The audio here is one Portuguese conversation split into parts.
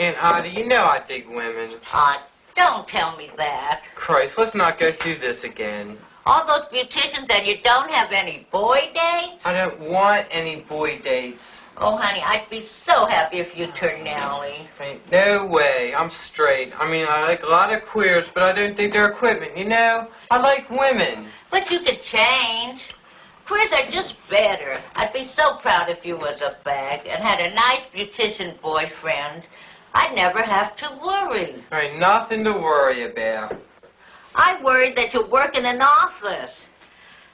Aunt Ida, you know I dig women. Aw, don't tell me that. Christ, let's not go through this again. All those beauticians and you don't have any boy dates? I don't want any boy dates. Oh, honey, I'd be so happy if you turned Nellie. Ain't no way. I'm straight. I mean, I like a lot of queers, but I don't think they're equipment, you know? I like women. But you could change. Queers are just better. I'd be so proud if you was a fag and had a nice beautician boyfriend. I'd never have to worry. There ain't nothing to worry about. I worried that you work in an office,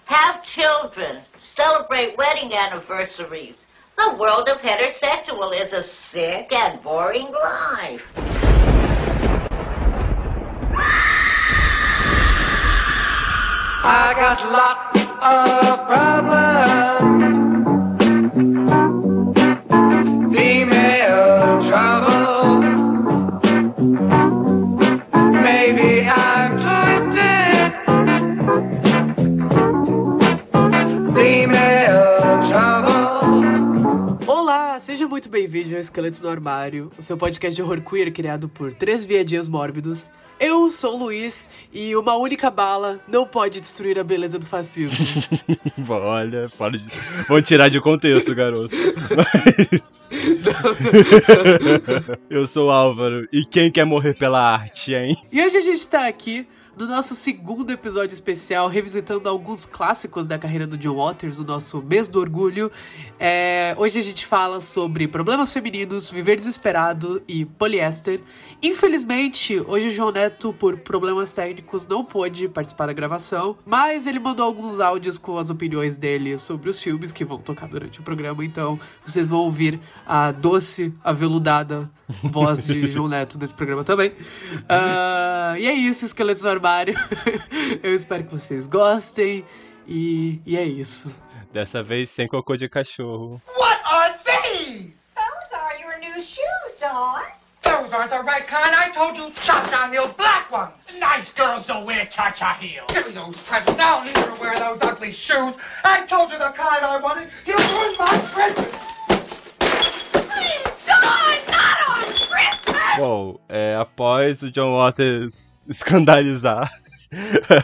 have children, celebrate wedding anniversaries. The world of heterosexual is a sick and boring life. I got lots of problems. Ao Esqueletos no Armário, o seu podcast de horror queer criado por três viadinhos mórbidos. Eu sou o Luiz e uma única bala não pode destruir a beleza do fascismo. Olha, fora de... Vão tirar de contexto, garoto. Eu sou o Álvaro, e quem quer morrer pela arte, hein? E hoje a gente tá aqui no nosso segundo episódio especial, revisitando alguns clássicos da carreira do John Waters, o nosso mês do orgulho. É, hoje a gente fala sobre problemas femininos, viver desesperado e poliéster. Infelizmente, hoje o João Neto, por problemas técnicos, não pôde participar da gravação, mas ele mandou alguns áudios com as opiniões dele sobre os filmes que vão tocar durante o programa, então vocês vão ouvir a doce, aveludada voz de João Neto nesse programa também. Ah, e é isso, Esqueletos no Armário. Eu espero que vocês gostem. E, e é isso. Dessa vez sem cocô de cachorro. What are these? Those are your new shoes, Dawn. Those aren't the right kind. I told you cha-cha heel black ones. Nice girls don't wear cha-cha heels. Give me those presents. I'll neither wear those ugly shoes. I told you the kind I wanted. You ruined my presents. Please, Dawn, not on Christmas! Bom, é, após o John Waters escandalizar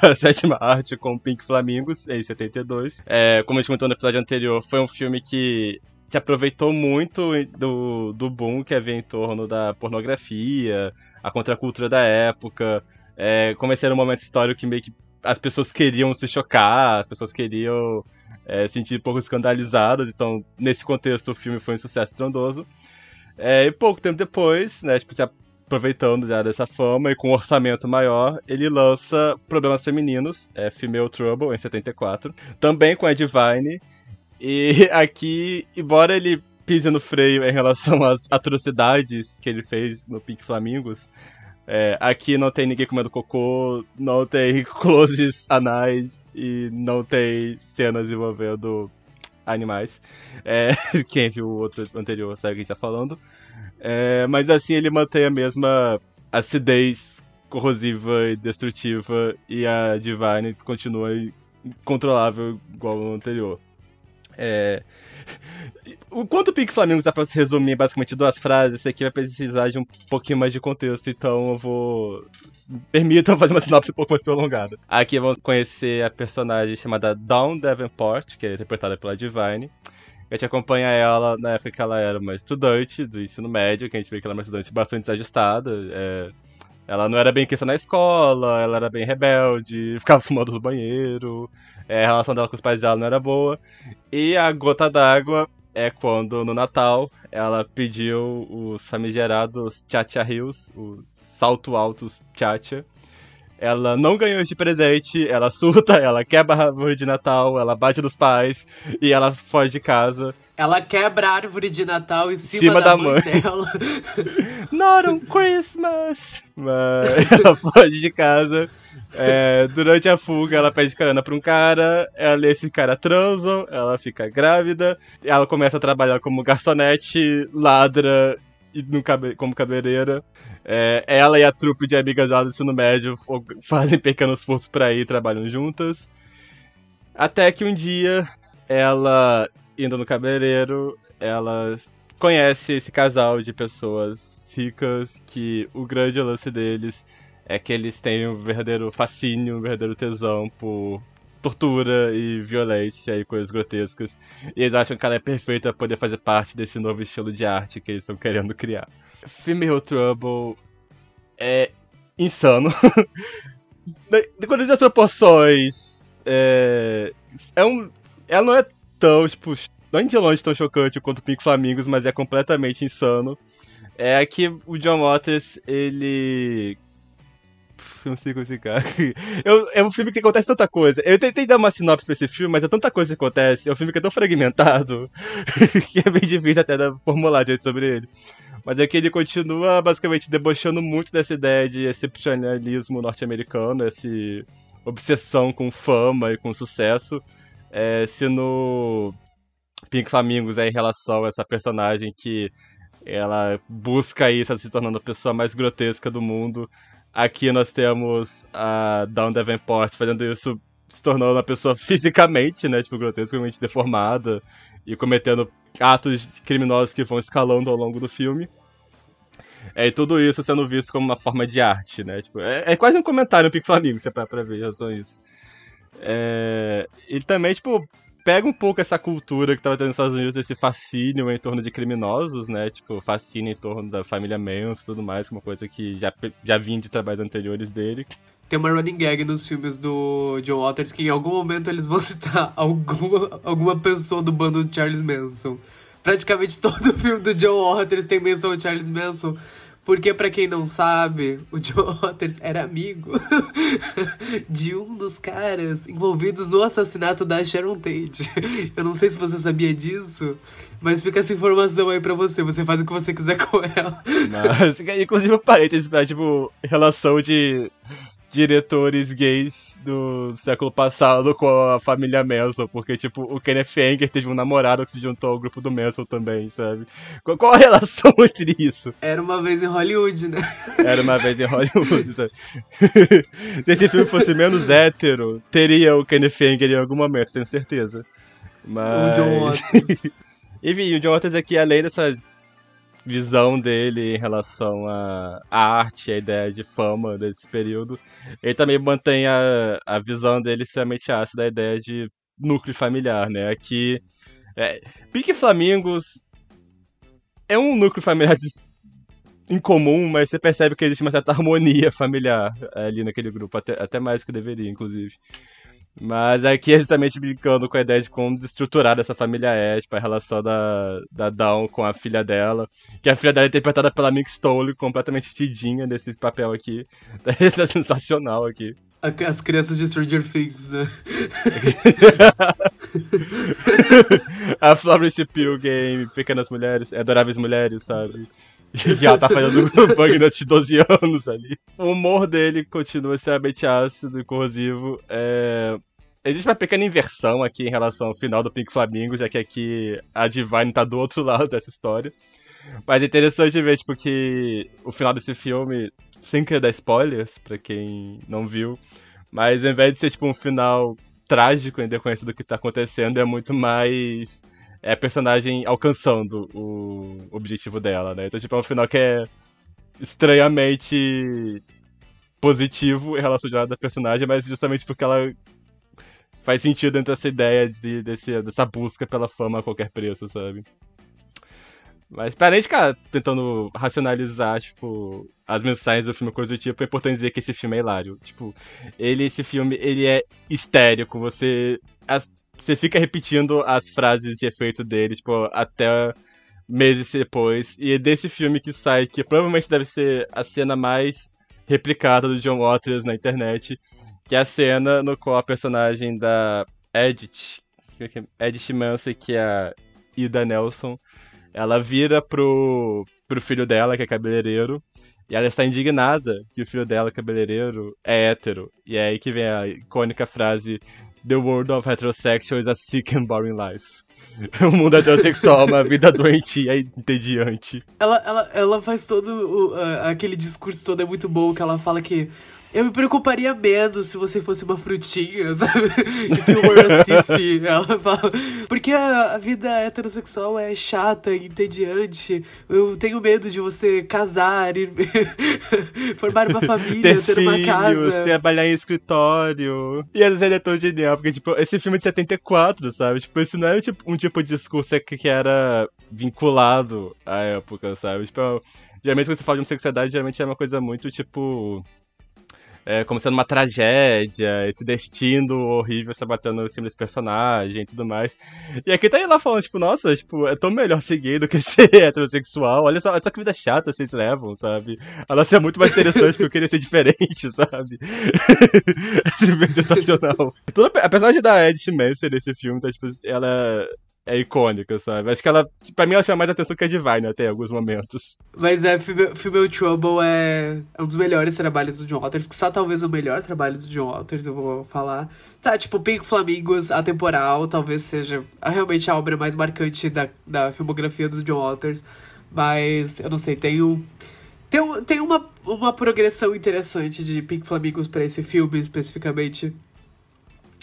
a sétima arte com Pink Flamingos, em 72, é, como a gente comentou no episódio anterior, foi um filme que se aproveitou muito do, do boom que havia em torno da pornografia, a contracultura da época, é, como esse era um momento histórico que meio que as pessoas queriam se chocar, as pessoas queriam é, se sentir um pouco escandalizadas, então nesse contexto o filme foi um sucesso estrondoso. É, e pouco tempo depois, né, tipo, se aproveitando já dessa fama e com um orçamento maior, ele lança Problemas Femininos, é, Female Trouble, em 74, também com a Divine, e aqui, embora ele pise no freio em relação às atrocidades que ele fez no Pink Flamingos, é, aqui não tem ninguém comendo cocô, não tem closes anais e não tem cenas envolvendo animais. É, quem viu o outro anterior sabe o que a gente tá falando. É, mas assim ele mantém a mesma acidez corrosiva e destrutiva e a Divine continua incontrolável igual no anterior. É... O quanto o Pink Flamengo dá pra se resumir basicamente duas frases, esse aqui vai precisar de um pouquinho mais de contexto, então eu vou. Permitam fazer uma sinopse um pouco mais prolongada. Aqui vamos conhecer a personagem chamada Dawn Davenport, que é interpretada pela Divine. A gente acompanha ela na época que ela era uma estudante do ensino médio, que a gente vê que ela é uma estudante bastante desajustada. É... Ela não era bem questão na escola, ela era bem rebelde, ficava fumando no banheiro, é, a relação dela com os pais dela não era boa. E a gota d'água é quando, no Natal, ela pediu os famigerados Chacha Hills, os salto altos Chacha. Ela não ganhou de presente, ela surta, ela quebra a árvore de Natal, ela bate nos pais e ela foge de casa. Ela quebra a árvore de Natal em cima, Cima da, da mãe, mãe. dela. Not on Christmas! Mas ela foge de casa. É, durante a fuga, ela pede carona pra um cara, ela e esse cara transam, ela fica grávida, ela começa a trabalhar como garçonete, ladra no cabe- como cabeleireira. É, ela e a trupe de amigas dela do ensino médio fazem pequenos furtos pra ir trabalham juntas. Até que um dia, ela, indo no cabeleireiro, ela conhece esse casal de pessoas ricas que o grande lance deles é que eles têm um verdadeiro fascínio, um verdadeiro tesão por tortura e violência e coisas grotescas. E eles acham que ela é perfeita para poder fazer parte desse novo estilo de arte que eles estão querendo criar. Female Trouble é insano. Quando as proporções, é, é um, ela não é tão, tipo, não de longe tão chocante quanto Pink Flamingos, mas é completamente insano. É que o John Waters, ele como explicar. Eu, é um filme que acontece tanta coisa. Eu tentei dar uma sinopse pra esse filme, mas é tanta coisa que acontece. É um filme que é tão fragmentado que é bem difícil até formular direito sobre ele. Mas é que ele continua basicamente debochando muito dessa ideia de excepcionalismo norte-americano, essa obsessão com fama e com sucesso. É, se no Pink Flamingos é em relação a essa personagem que ela busca isso, se tornando a pessoa mais grotesca do mundo. Aqui nós temos a Dawn Davenport fazendo isso, se tornando uma pessoa fisicamente, né, tipo, grotescamente deformada e cometendo atos criminosos que vão escalando ao longo do filme. É, e tudo isso sendo visto como uma forma de arte, né? Tipo, é, é quase um comentário no Pink Flamengo, se é pra, pra ver a isso. É, e também, tipo, pega um pouco essa cultura que tava tendo nos Estados Unidos, esse fascínio em torno de criminosos, né? Tipo, fascínio em torno da família Manson e tudo mais, é uma coisa que já, já vinha de trabalhos anteriores dele. Tem uma running gag nos filmes do John Waters que em algum momento eles vão citar alguma, alguma pessoa do bando de Charles Manson. Praticamente todo filme do John Waters tem menção de Charles Manson. Porque, para quem não sabe, o John Waters era amigo de um dos caras envolvidos no assassinato da Sharon Tate. Eu não sei se você sabia disso, mas fica essa informação aí pra você. Você faz o que você quiser com ela. Mas, inclusive, parênteses pra, tipo, relação de diretores gays do século passado com a família Manson, porque, tipo, o Kenneth Anger teve um namorado que se juntou ao grupo do Manson também, sabe? Qual, qual a relação entre isso? Era uma vez em Hollywood, né? Era uma vez em Hollywood, sabe? se esse filme fosse menos hétero, teria o Kenneth Anger em algum momento, tenho certeza. Mas... O John Waters. Enfim, o John Waters aqui, além dessa visão dele em relação à arte, a ideia de fama desse período. Ele também mantém a, a visão dele extremamente ácida, a ideia de núcleo familiar, né? Aqui, é, Pique Flamingos é um núcleo familiar incomum, mas você percebe que existe uma certa harmonia familiar ali naquele grupo, até, até mais que deveria, inclusive. Mas aqui é justamente brincando com a ideia de como desestruturar essa família é, tipo, a relação da, da Dawn com a filha dela. Que a filha dela é interpretada pela Mick Stole, completamente tidinha nesse papel aqui. É sensacional aqui. As crianças de Stranger Things, né? a Florence Pugh Game, Pequenas Mulheres, Adoráveis Mulheres, sabe? E ela tá fazendo Bugnut de 12 anos ali. O humor dele continua extremamente ácido e corrosivo. É... Existe uma pequena inversão aqui em relação ao final do Pink Flamingo, já que aqui a Divine tá do outro lado dessa história. Mas é interessante ver, tipo, que o final desse filme, sem querer dar spoilers pra quem não viu, mas ao invés de ser, tipo, um final trágico em decorrência do que tá acontecendo, é muito mais é a personagem alcançando o objetivo dela, né? Então, tipo, é um final que é estranhamente positivo em relação ao da personagem, mas justamente porque ela faz sentido dentro dessa ideia de, desse, dessa busca pela fama a qualquer preço, sabe? Mas pra gente ficar tentando racionalizar, tipo, as mensagens do filme coisa do tipo, é importante dizer que esse filme é hilário. Tipo, ele, esse filme, ele é histérico. Você. As, você fica repetindo as frases de efeito dele, tipo, até meses depois. E é desse filme que sai, que provavelmente deve ser a cena mais replicada do John Waters na internet, que é a cena no qual a personagem da Edith, é Edith Manson, que é a Ida Nelson, ela vira pro, pro filho dela, que é cabeleireiro, e ela está indignada que o filho dela, cabeleireiro, é hétero. E é aí que vem a icônica frase The world of heterosexual is a sick and boring life. o mundo heterossexual é uma vida doente e entediante. Ela, ela, ela faz todo o, uh, aquele discurso todo é muito bom que ela fala que Eu me preocuparia menos se você fosse uma frutinha, sabe? If you were a sissy, ela fala. Porque a, a vida heterossexual é chata e entediante. Eu tenho medo de você casar, ir, formar uma família, ter, ter uma filhos, casa. trabalhar em escritório. E às vezes ele é tão genial, porque, tipo, esse filme é de 74, sabe? Tipo, isso não é tipo, um tipo de discurso que, que era vinculado à época, sabe? Tipo, geralmente quando você fala de homossexualidade, geralmente é uma coisa muito, tipo é, como sendo uma tragédia, esse destino horrível se batendo em cima desse personagem e tudo mais. E aqui tá ele lá falando, tipo, nossa, tipo, é tão melhor ser gay do que ser heterossexual. Olha só, olha só que vida chata vocês levam, sabe? A nossa é muito mais interessante porque eu queria ser diferente, sabe? é sensacional. Toda, a personagem da Ed Manson nesse filme, tá, tipo, ela é icônica, sabe? Acho que ela, pra mim, ela chama mais atenção que a Divine até em alguns momentos. Mas é, Female Trouble é, é um dos melhores trabalhos do John Waters, que só talvez o melhor trabalho do John Waters, eu vou falar. Tá, tipo, Pink Flamingos, Atemporal, talvez seja realmente a obra mais marcante da, da filmografia do John Waters. Mas, eu não sei, tem um... Tem, tem uma, uma progressão interessante de Pink Flamingos para esse filme, especificamente.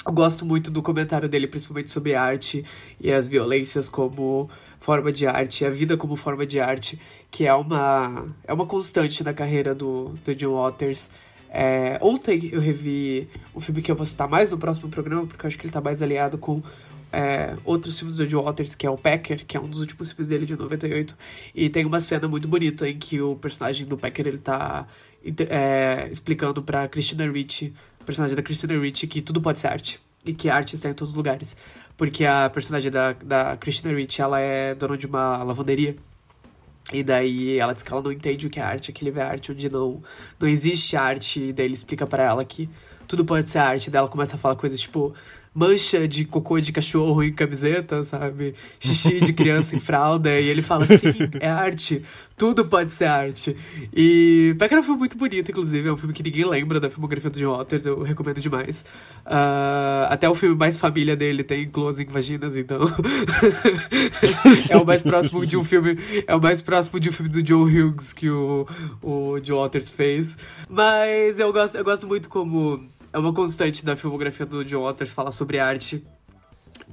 Eu gosto muito do comentário dele, principalmente sobre arte e as violências como forma de arte, a vida como forma de arte, que é uma, é uma constante na carreira do, do John Waters. É, ontem eu revi um filme que eu vou citar mais no próximo programa, porque eu acho que ele tá mais aliado com é, outros filmes do John Waters, que é o Packer, que é um dos últimos filmes dele de 98. E tem uma cena muito bonita em que o personagem do Packer ele tá é, explicando pra Christina Ricci personagem da Christina Ricci que tudo pode ser arte. E que a arte está em todos os lugares. Porque a personagem da, da Christina Ricci, ela é dona de uma lavanderia. E daí ela diz que ela não entende o que é arte, que ele vê arte onde não, não existe arte. E daí ele explica para ela que tudo pode ser arte. E daí ela começa a falar coisas tipo, mancha de cocô de cachorro em camiseta, sabe? Xixi de criança em fralda. E ele fala, sim, é arte. Tudo pode ser arte. E Becker é um filme muito bonito, inclusive. É um filme que ninguém lembra da filmografia do John Waters. Eu recomendo demais. Uh, até o filme mais família dele tem close em vaginas, então... é o mais próximo de um filme... É o mais próximo de um filme do John Hughes que o, o John Waters fez. Mas eu gosto, eu gosto muito como é uma constante da filmografia do John Waters falar sobre arte.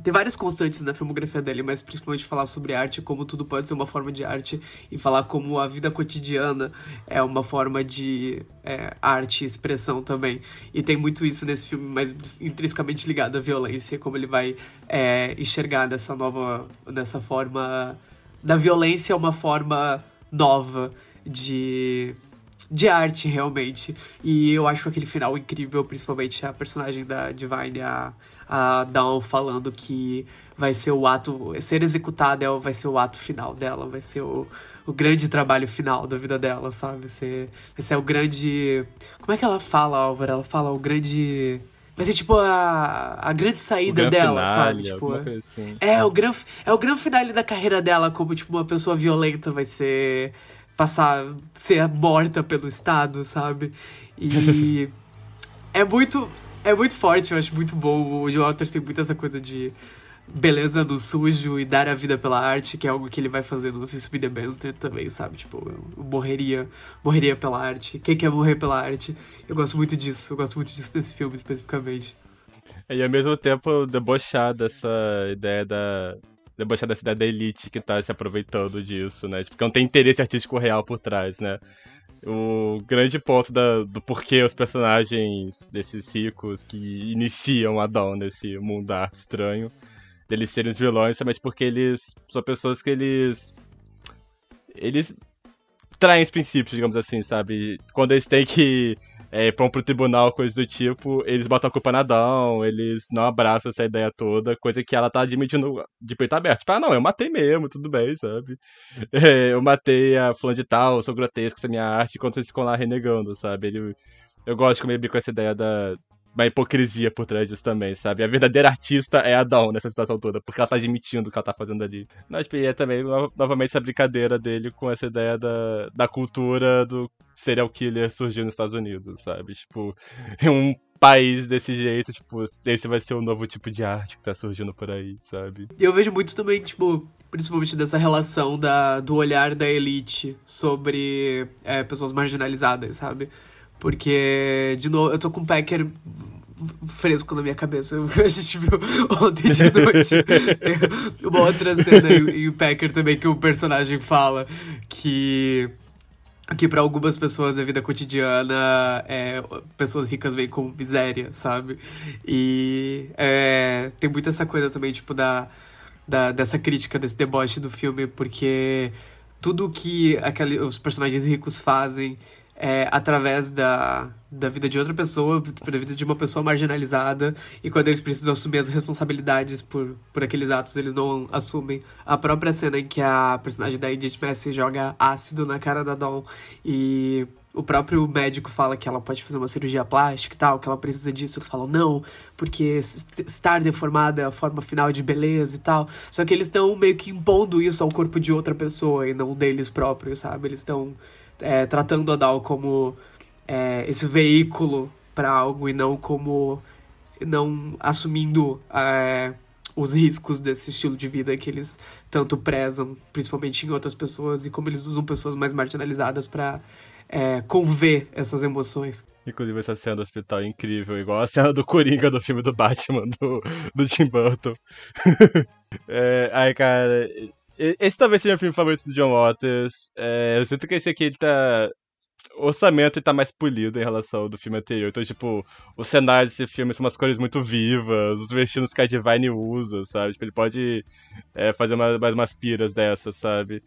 Tem várias constantes na filmografia dele, mas principalmente falar sobre arte, como tudo pode ser uma forma de arte, e falar como a vida cotidiana é uma forma de é, arte e expressão também. E tem muito isso nesse filme, mas intrinsecamente ligado à violência, como ele vai é, enxergar dessa nova. dessa forma. da violência uma forma nova de de arte, realmente. E eu acho aquele final incrível, principalmente a personagem da Divine, a, a Dawn, falando que vai ser o ato. Ser executada é vai ser o ato final dela, vai ser o, o grande trabalho final da vida dela, sabe? Vai ser, vai ser o grande. Como é que ela fala, Álvaro? Ela fala o grande. Vai ser tipo a, a grande saída dela, finale, sabe? Tipo, assim. é, o gran, é o grande finale da carreira dela, como tipo uma pessoa violenta vai ser passar, ser morta pelo Estado, sabe? E é muito, é muito forte, eu acho muito bom. O Joe Walters tem muito essa coisa de beleza no sujo e dar a vida pela arte, que é algo que ele vai fazer no System The também, sabe? Tipo, eu morreria, morreria pela arte. Quem quer morrer pela arte? Eu gosto muito disso, eu gosto muito disso nesse filme especificamente. E ao mesmo tempo debochar dessa ideia da, debochar dessa ideia da elite que tá se aproveitando disso, né? Porque não tem interesse artístico real por trás, né? O grande ponto da, do porquê os personagens desses ricos que iniciam a Dawn nesse mundo estranho, deles serem os vilões, mas porque eles são pessoas que eles. Eles traem os princípios, digamos assim, sabe? Quando eles têm que é, vão pro tribunal, coisa do tipo, eles botam a culpa na Dawn, eles não abraçam essa ideia toda, coisa que ela tá admitindo de peito aberto. Tipo, ah, não, eu matei mesmo, tudo bem, sabe? É, eu matei a fulano de tal, sou grotesco, essa é minha arte, enquanto eles ficam lá renegando, sabe? Ele, eu gosto de como ele com essa ideia da, uma hipocrisia por trás disso também, sabe? A verdadeira artista é a Dawn nessa situação toda, porque ela tá admitindo o que ela tá fazendo ali. Mas tipo, é também, novamente, essa brincadeira dele com essa ideia da, da cultura do serial killer surgindo nos Estados Unidos, sabe? Tipo, em um país desse jeito, tipo, esse vai ser o novo tipo de arte que tá surgindo por aí, sabe? E eu vejo muito também, tipo, principalmente dessa relação da, do olhar da elite sobre é, pessoas marginalizadas, sabe? Porque, de novo, eu tô com o Packer fresco na minha cabeça. A gente viu ontem de noite. Tem uma outra cena em o Packer também que o personagem fala que que para algumas pessoas a vida cotidiana é pessoas ricas vêm com miséria, sabe? E é, tem muito essa coisa também, tipo, da, da, dessa crítica, desse deboche do filme, porque tudo que aquele, os personagens ricos fazem é, através da, da vida de outra pessoa, da vida de uma pessoa marginalizada, e quando eles precisam assumir as responsabilidades por, por aqueles atos, eles não assumem. A própria cena em que a personagem da Edith Messi joga ácido na cara da Dawn e o próprio médico fala que ela pode fazer uma cirurgia plástica e tal, que ela precisa disso. Eles falam, não, porque estar deformada é a forma final de beleza e tal. Só que eles estão meio que impondo isso ao corpo de outra pessoa e não deles próprios, sabe? Eles estão é, tratando a DAO como é, esse veículo para algo e não como não assumindo é, os riscos desse estilo de vida que eles tanto prezam, principalmente em outras pessoas e como eles usam pessoas mais marginalizadas para é, conver essas emoções. Inclusive essa cena do hospital é incrível, igual a cena do Coringa do filme do Batman, do, do Tim Burton. é, ai, cara, esse talvez seja o filme favorito do John Waters. É, eu sinto que esse aqui ele tá. O orçamento ele tá mais polido em relação ao do filme anterior. Então, tipo, os cenários desse filme são umas cores muito vivas, os vestidos que a Divine usa, sabe? Tipo, ele pode é, fazer mais, mais umas piras dessas, sabe?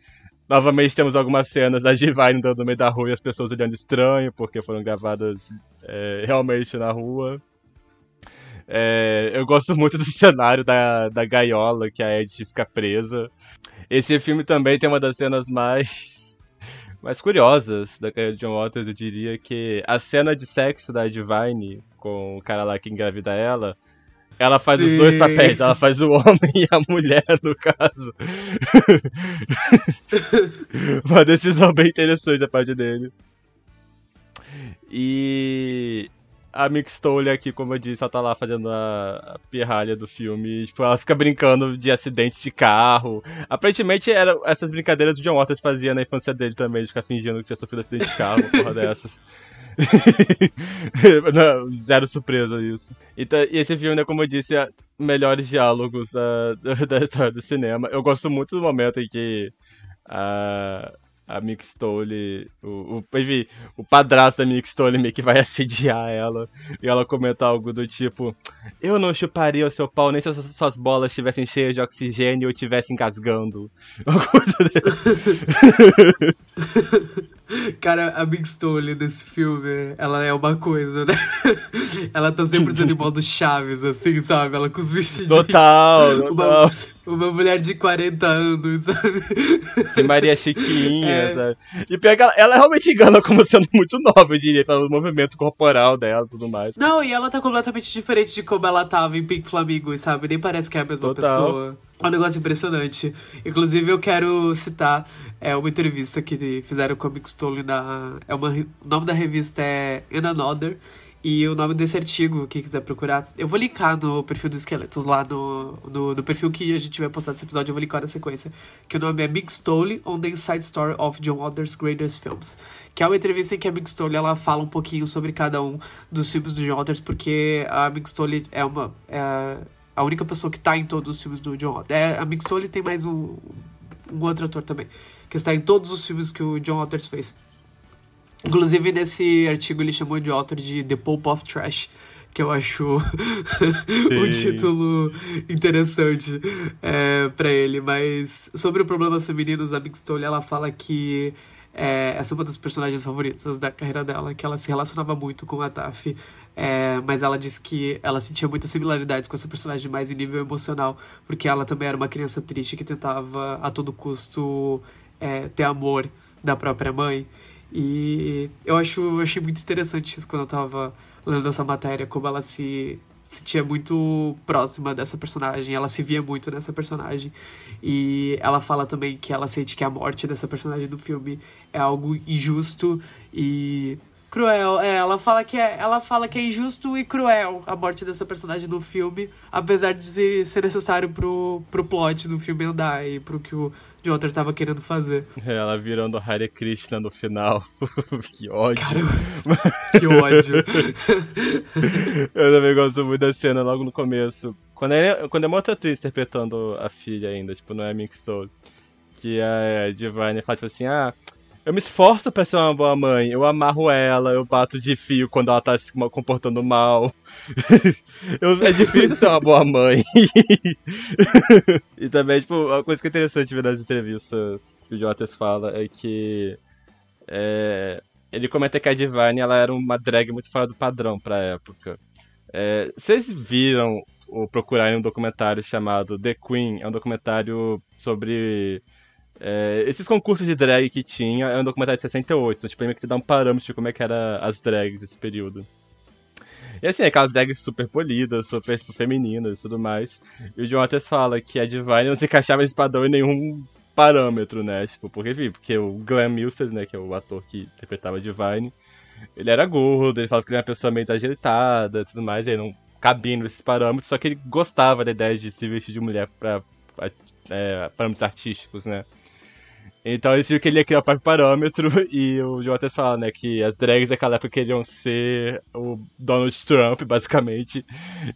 Novamente temos algumas cenas da Divine andando no meio da rua e as pessoas olhando estranho, porque foram gravadas é, realmente na rua. É, eu gosto muito do cenário da, da gaiola que a Ed fica presa. Esse filme também tem uma das cenas mais mais curiosas da carreira de John Waters, eu diria que a cena de sexo da Divine com o cara lá que engravida ela, ela faz Sim. os dois papéis, ela faz o homem e a mulher, no caso. uma decisão bem interessante da parte dele. E a Mick aqui, como eu disse, ela tá lá fazendo a, a pirralha do filme. Tipo, ela fica brincando de acidente de carro. Aparentemente, era essas brincadeiras que o John Waters fazia na infância dele também, de ficar fingindo que tinha sofrido acidente de carro, porra dessas. Não, zero surpresa isso. Então, e esse filme, né, como eu disse, é melhores diálogos da, da história do cinema. Eu gosto muito do momento em que a a Mick Stole, o, o, enfim, o padrasto da Mick Stole meio que vai assediar ela. E ela comenta algo do tipo: Eu não chuparia o seu pau nem se as suas bolas estivessem cheias de oxigênio ou estivessem engasgando. Uma coisa. Cara, a Big Stone nesse filme, ela é uma coisa, né? ela tá sempre sendo em modo Chaves, assim, sabe? Ela com os vestidinhos. Total, total. Uma, uma mulher de 40 anos, sabe? De Maria Chiquinha, é. sabe? E pega ela, ela realmente engana como sendo muito nova, eu diria, pelo movimento corporal dela e tudo mais. Não, e ela tá completamente diferente de como ela tava em Pink Flamingo, sabe? Nem parece que é a mesma total. pessoa. É um negócio impressionante. Inclusive, eu quero citar é, uma entrevista que fizeram com a Mixtole na. É uma, o nome da revista é In Another. E o nome desse artigo, quem quiser procurar, eu vou linkar no perfil do Esqueletos, lá no, no, no, perfil que a gente vai postar nesse episódio, eu vou linkar na sequência. Que o nome é Big Stole on the Inside Story of John Waters' Greatest Films. Que é uma entrevista em que a Big ela fala um pouquinho sobre cada um dos filmes do John Waters, porque a Big Stole é uma. É, a única pessoa que tá em todos os filmes do John Waters. É, a Big Stole tem mais um, um outro ator também, que está em todos os filmes que o John Waters fez. Inclusive, nesse artigo ele chamou de autor de The Pope of Trash, que eu acho um título interessante é, para ele. Mas sobre o problemas femininos, a Big Stole, ela fala que é, essa é uma das personagens favoritas da carreira dela, que ela se relacionava muito com a Taffy, é, mas ela disse que ela sentia muitas similaridades com essa personagem mais em nível emocional, porque ela também era uma criança triste que tentava a todo custo é, ter amor da própria mãe. E eu acho, eu achei muito interessante isso quando eu tava lendo essa matéria, como ela se sentia muito próxima dessa personagem, ela se via muito nessa personagem. E ela fala também que ela sente que a morte dessa personagem do filme é algo injusto e cruel. É, ela fala que é, ela fala que é injusto e cruel a morte dessa personagem no filme, apesar de ser necessário pro, pro plot do filme andar e pro que o John Waters tava querendo fazer. Ela virando Hare Krishna no final. que ódio. Caramba, que ódio. Eu também gosto muito da cena logo no começo. Quando é, quando é uma outra atriz interpretando a filha ainda, tipo, não é Mink Stone. Que a Divine fala tipo assim, ah, eu me esforço pra ser uma boa mãe. Eu amarro ela, eu bato de fio quando ela tá se comportando mal. eu, é difícil ser uma boa mãe. e também, tipo, uma coisa que é interessante ver nas entrevistas que o Jotas fala é que é, ele comenta que a Divine ela era uma drag muito fora do padrão pra época. É, vocês viram ou procurarem um documentário chamado The Queen? É um documentário sobre é, esses concursos de drag que tinha é um documentário de 68, então tipo, meio que te dá um parâmetro de como é que era as drags nesse período. E assim, aquelas drags super polidas, super tipo, femininas e tudo mais. E o John Waters fala que a Divine não se encaixava nesse padrão em nenhum parâmetro, né? Tipo, porque, porque o Glenn Milster, né, que é o ator que interpretava a Divine, ele era gordo, ele falava que ele era uma pessoa meio desajeitada e tudo mais, e aí não cabia nesses parâmetros, só que ele gostava da ideia de se vestir de mulher pra, pra é, parâmetros artísticos, né? Então eles viram que ele ia criar o próprio parâmetro e o Jotas fala, né, que as drags daquela época queriam ser o Donald Trump, basicamente,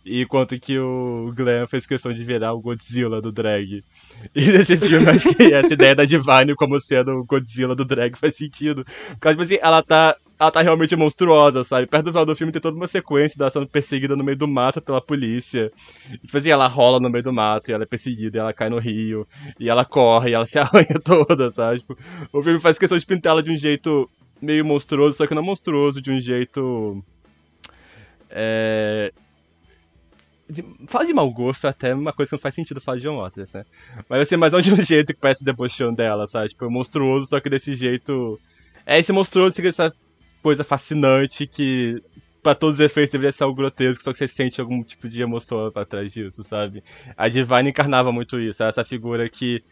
enquanto que o Glenn fez questão de virar o Godzilla do drag. E nesse filme, acho que essa ideia da Divine como sendo o Godzilla do drag faz sentido. Porque, tipo assim, ela tá ela tá realmente monstruosa, sabe? Perto do final do filme tem toda uma sequência dela sendo perseguida no meio do mato pela polícia. E, tipo assim, ela rola no meio do mato e ela é perseguida e ela cai no rio. E ela corre e ela se arranha toda, sabe? Tipo, o filme faz questão de pintar ela de um jeito meio monstruoso, só que não monstruoso de um jeito. É. Fala de mau gosto até uma coisa que não faz sentido falar de John Waters, né? Mas assim, mas não de um jeito que parece debochão dela, sabe? Tipo, monstruoso, só que desse jeito. É esse monstruoso que essa coisa fascinante que para todos os efeitos deveria ser algo grotesco, só que você sente algum tipo de emoção pra trás disso, sabe? A Divine encarnava muito isso, essa figura que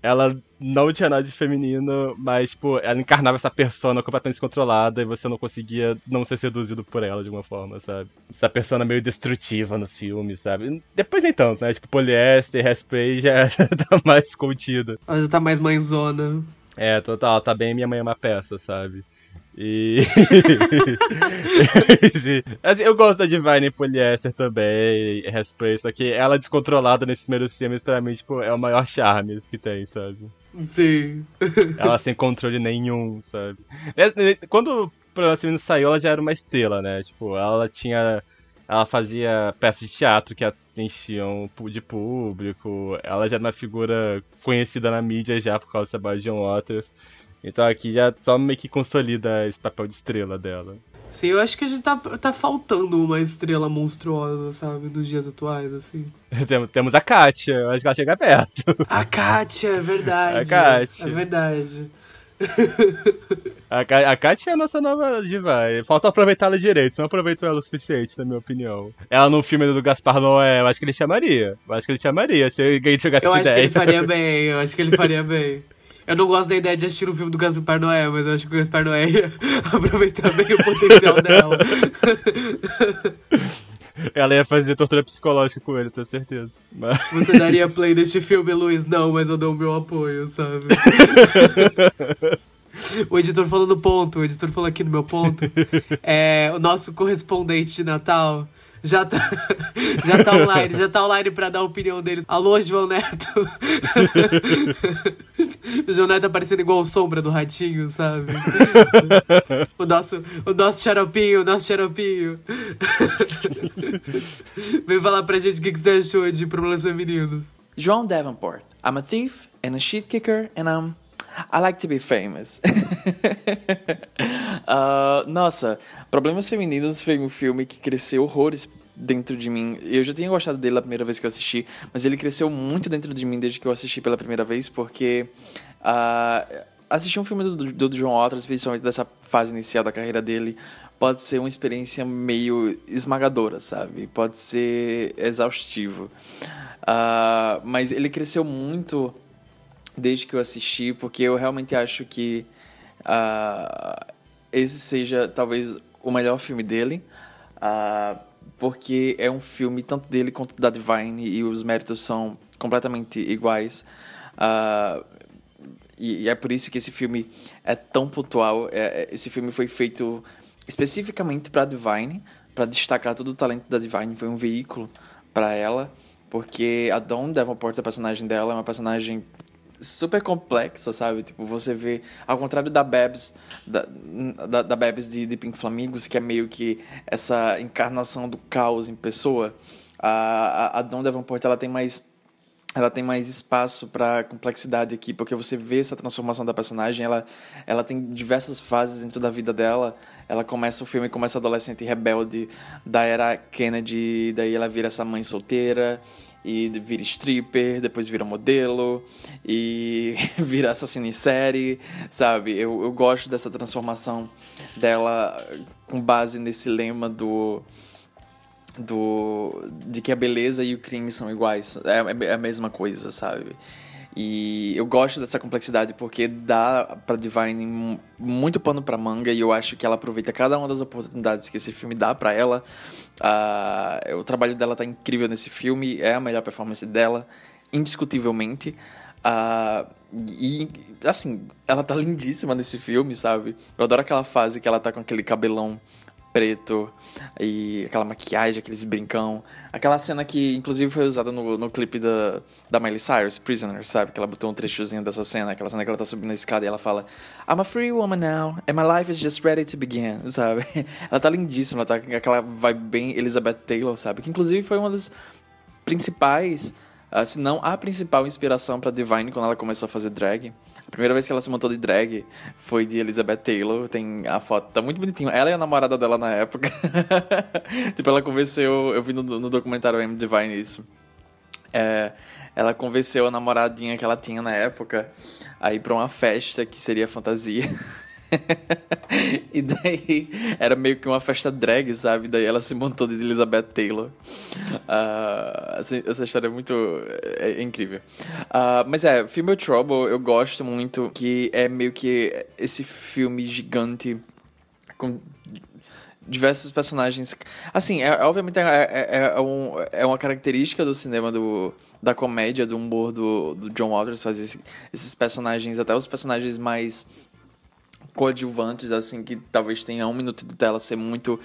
ela não tinha nada de feminino, mas, tipo, ela encarnava essa persona completamente descontrolada e você não conseguia não ser seduzido por ela de alguma forma, sabe? Essa persona meio destrutiva nos filmes, sabe? Depois nem tanto, né? Tipo, poliéster, hairspray já tá mais contida. Ela já tá mais mãezona. É, total, tá bem minha mãe é uma peça, sabe? E. assim, eu gosto da Divine Polyester também, Hairspray, só que ela descontrolada nesses primeiros filmes, pra mim, tipo, é o maior charme que tem, sabe? Sim. ela sem controle nenhum, sabe? Quando o programa saiu, ela já era uma estrela, né? Tipo, ela tinha. Ela fazia peças de teatro que enchiam de público. Ela já era uma figura conhecida na mídia já por causa de John Waters. Então aqui já só meio que consolida esse papel de estrela dela. Sim, eu acho que a gente tá, tá faltando uma estrela monstruosa, sabe, nos dias atuais, assim. Temos a Kátia, eu acho que ela chega perto. A Kátia, é verdade. A Kátia. É verdade. A, a Kátia é a nossa nova diva. Falta aproveitá-la direito, não aproveitou ela o suficiente, na minha opinião. Ela no filme do Gaspar Noé, eu acho que ele chamaria. Eu acho que ele chamaria, se alguém jogasse Eu acho ideia. que ele faria bem, eu acho que ele faria bem. Eu não gosto da ideia de assistir um filme do Gaspar Noé, mas eu acho que o Gaspar Noé ia aproveitar bem o potencial dela. Ela ia fazer tortura psicológica com ele, tenho certeza. Mas... Você daria play neste filme, Luiz? Não, mas eu dou o meu apoio, sabe? O editor falou no ponto, o editor falou aqui no meu ponto. É, o nosso correspondente de Natal já tá, já tá online, já tá online pra dar a opinião deles. Alô, João Neto. o João Neto aparecendo igual sombra do ratinho, sabe? o nosso, o nosso xaropinho, o nosso xaropinho. Vem falar pra gente o que, que você achou de problemas femininos. João Davenport. I'm a thief and a shit kicker and I'm I like to be famous. uh, nossa, Problemas Femininos foi um filme que cresceu horrores dentro de mim. Eu já tinha gostado dele a primeira vez que eu assisti, mas ele cresceu muito dentro de mim desde que eu assisti pela primeira vez, porque uh, assistir um filme do, do, do John Waters, principalmente dessa fase inicial da carreira dele, pode ser uma experiência meio esmagadora, sabe? Pode ser exaustivo. Uh, mas ele cresceu muito desde que eu assisti, porque eu realmente acho que uh, esse seja talvez o melhor filme dele, uh, porque é um filme tanto dele quanto da Divine e os méritos são completamente iguais. Uh, e, e é por isso que esse filme é tão pontual. É, é esse filme foi feito especificamente para Divine, para destacar todo o talento da Divine. Foi um veículo para ela, porque a Dawn Davenport, a personagem dela, é uma personagem super complexa, sabe? Tipo, você vê, ao contrário da Babs, da, da, da Babs de, de Pink Flamingos, que é meio que essa encarnação do caos em pessoa, a, a, a Dawn Davenport, ela tem mais ela tem mais espaço para complexidade aqui, porque você vê essa transformação da personagem, ela, ela tem diversas fases dentro da vida dela. Ela começa o filme começa adolescente rebelde da era Kennedy, daí ela vira essa mãe solteira e vira stripper, depois vira modelo e vira assassina em série, sabe? Eu, eu gosto dessa transformação dela com base nesse lema do do de que a beleza e o crime são iguais, é, é a mesma coisa, sabe? E eu gosto dessa complexidade porque dá pra Divine muito pano pra manga e eu acho que ela aproveita cada uma das oportunidades que esse filme dá para ela. Uh, o trabalho dela tá incrível nesse filme, é a melhor performance dela, indiscutivelmente. Uh, e, assim, ela tá lindíssima nesse filme, sabe? Eu adoro aquela fase que ela tá com aquele cabelão preto e aquela maquiagem, aqueles brincão. Aquela cena que, inclusive, foi usada no, no clipe da, da Miley Cyrus, Prisoner, sabe? Que ela botou um trechozinho dessa cena, aquela cena que ela tá subindo a escada e ela fala I'm a free woman now, and my life is just ready to begin, sabe? Ela tá lindíssima, ela tá com aquela vibe bem Elizabeth Taylor, sabe? Que, inclusive, foi uma das principais, uh, se não a principal inspiração para Divine quando ela começou a fazer drag. A primeira vez que ela se montou de drag foi de Elizabeth Taylor. Tem a foto, tá muito bonitinho. Ela e a namorada dela na época. tipo, ela convenceu. Eu vi no, no documentário M Divine isso. É, ela convenceu a namoradinha que ela tinha na época a ir pra uma festa que seria fantasia. e daí era meio que uma festa drag, sabe? Daí ela se montou de Elizabeth Taylor. Uh, assim, essa história é muito é, é incrível. Uh, mas é, Female Trouble eu gosto muito, que é meio que esse filme gigante com diversos personagens. Assim, é, obviamente é, é, é, um, é uma característica do cinema do, da comédia, do humor do, do John Waters fazer esse, esses personagens, até os personagens mais coadjuvantes, assim, que talvez tenha um minuto de tela ser muito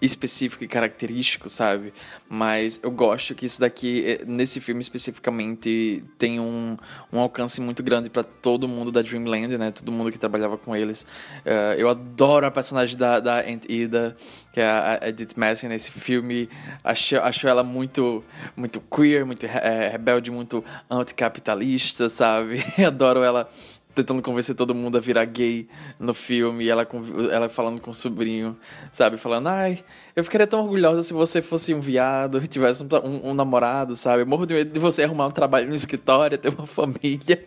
específico e característico, sabe? Mas eu gosto que isso daqui, eh, nesse filme especificamente, tem um, um alcance muito grande para todo mundo da Dreamland, né? Todo mundo que trabalhava com eles. Uh, eu adoro a personagem da, da Aunt Ida, que é a Edith Messing nesse filme. Acho, acho ela muito, muito queer, muito é, rebelde, muito anticapitalista, sabe? adoro ela tentando convencer todo mundo a virar gay no filme, e ela, ela falando com o sobrinho, sabe? Falando, ai, eu ficaria tão orgulhosa se você fosse um viado, tivesse um, um, um namorado, sabe? Eu morro de medo de você arrumar um trabalho no escritório, ter uma família,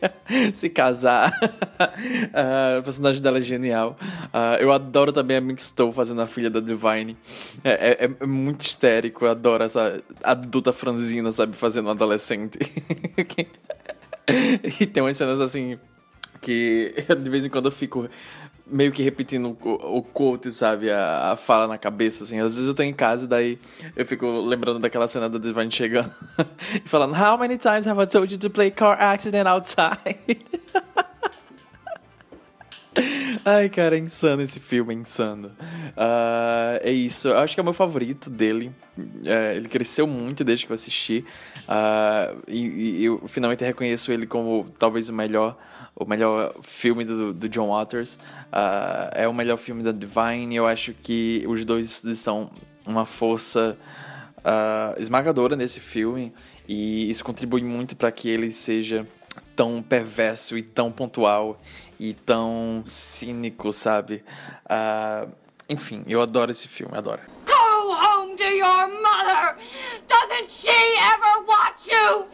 se casar. uh, o personagem dela é genial. Uh, eu adoro também a Mink Stowe fazendo a filha da Divine. É, é, é, muito histérico, eu adoro essa adulta franzina, sabe? Fazendo um adolescente. e tem umas cenas assim que de vez em quando eu fico meio que repetindo o, quote, sabe? A, a, fala na cabeça, assim. Às vezes eu tô em casa e daí eu fico lembrando daquela cena da Divine chegando e falando How many times have I told you to play car accident outside? Ai, cara, é insano esse filme, é insano. Uh, é isso, eu acho que é o meu favorito dele. É, ele cresceu muito desde que eu assisti. Uh, e, e eu finalmente reconheço ele como talvez o melhor o melhor filme do, do John Waters. Uh, é o melhor filme da Divine. Eu acho que os dois estão uma força uh, esmagadora nesse filme. E isso contribui muito para que ele seja tão perverso e tão pontual e tão cínico, sabe? Uh, enfim, eu adoro esse filme, adoro. Go home to your mother! Doesn't she ever watch you?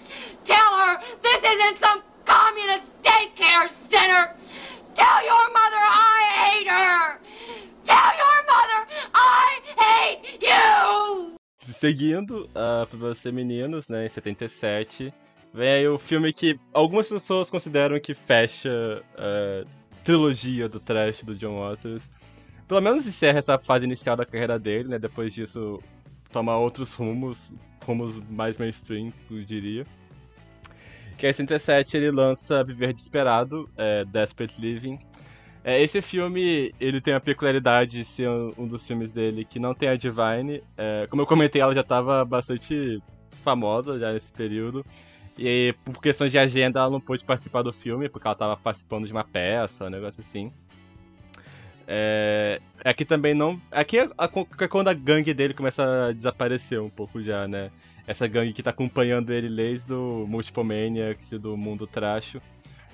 Tell her this isn't some communist daycare center. Tell your mother I hate her. Tell your mother I hate you. Seguindo uh, para você meninos, né, em 77, vem aí o filme que algumas pessoas consideram que fecha a uh, trilogia do trash do John Waters. Pelo menos encerra essa fase inicial da carreira dele, né? Depois disso, toma outros rumos, rumos mais mainstream, eu diria. Que em 67 ele lança Viver Desesperado, é, Desperate Living. É, esse filme, ele tem a peculiaridade de ser um, um dos filmes dele que não tem a Divine. É, como eu comentei, ela já estava bastante famosa já nesse período. E por questões de agenda ela não pôde participar do filme, porque ela estava participando de uma peça, um negócio assim. É, aqui também não. Aqui é, é quando a gangue dele começa a desaparecer um pouco já, né? Essa gangue que tá acompanhando ele desde o Multiple Maniacs e do Mundo Tracho.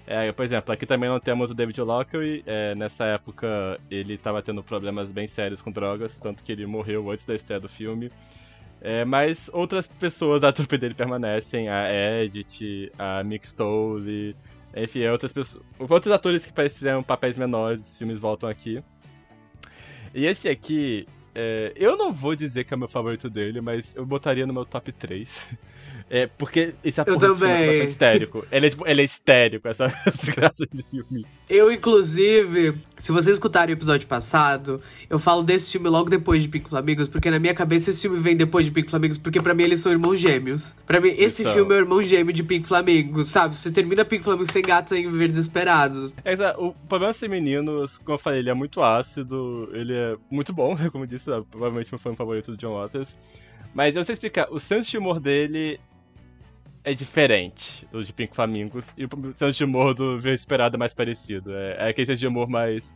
É, por exemplo, aqui também não temos o David Lockery. É, nessa época ele estava tendo problemas bem sérios com drogas, tanto que ele morreu antes da estreia do filme. É, mas outras pessoas da trupe dele permanecem, a Edith, a Mick Stole, enfim, outras pessoas. Outros atores que pareciam papéis menores, os filmes voltam aqui. E esse aqui, é, eu não vou dizer que é meu favorito dele, mas eu botaria no meu top 3. É, porque esse eu também. é histérico. Ele é, tipo, ele é histérico, essa desgraça de filme. Eu, inclusive, se vocês escutarem o episódio passado, eu falo desse filme logo depois de Pink Flamingos, porque na minha cabeça esse filme vem depois de Pink Flamingos, porque para mim eles são irmãos gêmeos. Para mim, esse Isso. filme é o irmão gêmeo de Pink Flamingos, sabe? Você termina Pink Flamingos sem gatos em ver desesperados. É, o problema ser meninos, como eu falei, ele é muito ácido, ele é muito bom, né? Como eu disse, provavelmente foi um favorito do John Waters. Mas eu sei explicar, o senso de humor dele é diferente do de Pink Flamingos. E o senso de humor do Esperado é mais parecido. É, é aquele senso de humor mais.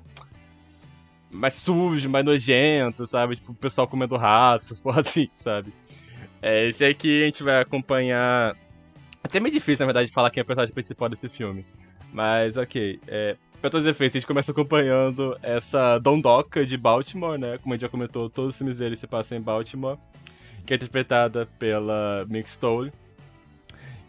mais sujo, mais nojento, sabe? Tipo, o pessoal comendo ratos, essas porra assim, sabe? É, esse aqui a gente vai acompanhar. Até meio difícil, na verdade, falar quem é o personagem principal desse filme. Mas, ok. É, pra todos os efeitos, a gente começa acompanhando essa Dondoka de Baltimore, né? Como a gente já comentou, todos os filmes dele se passam em Baltimore. Que é interpretada pela Mick Stole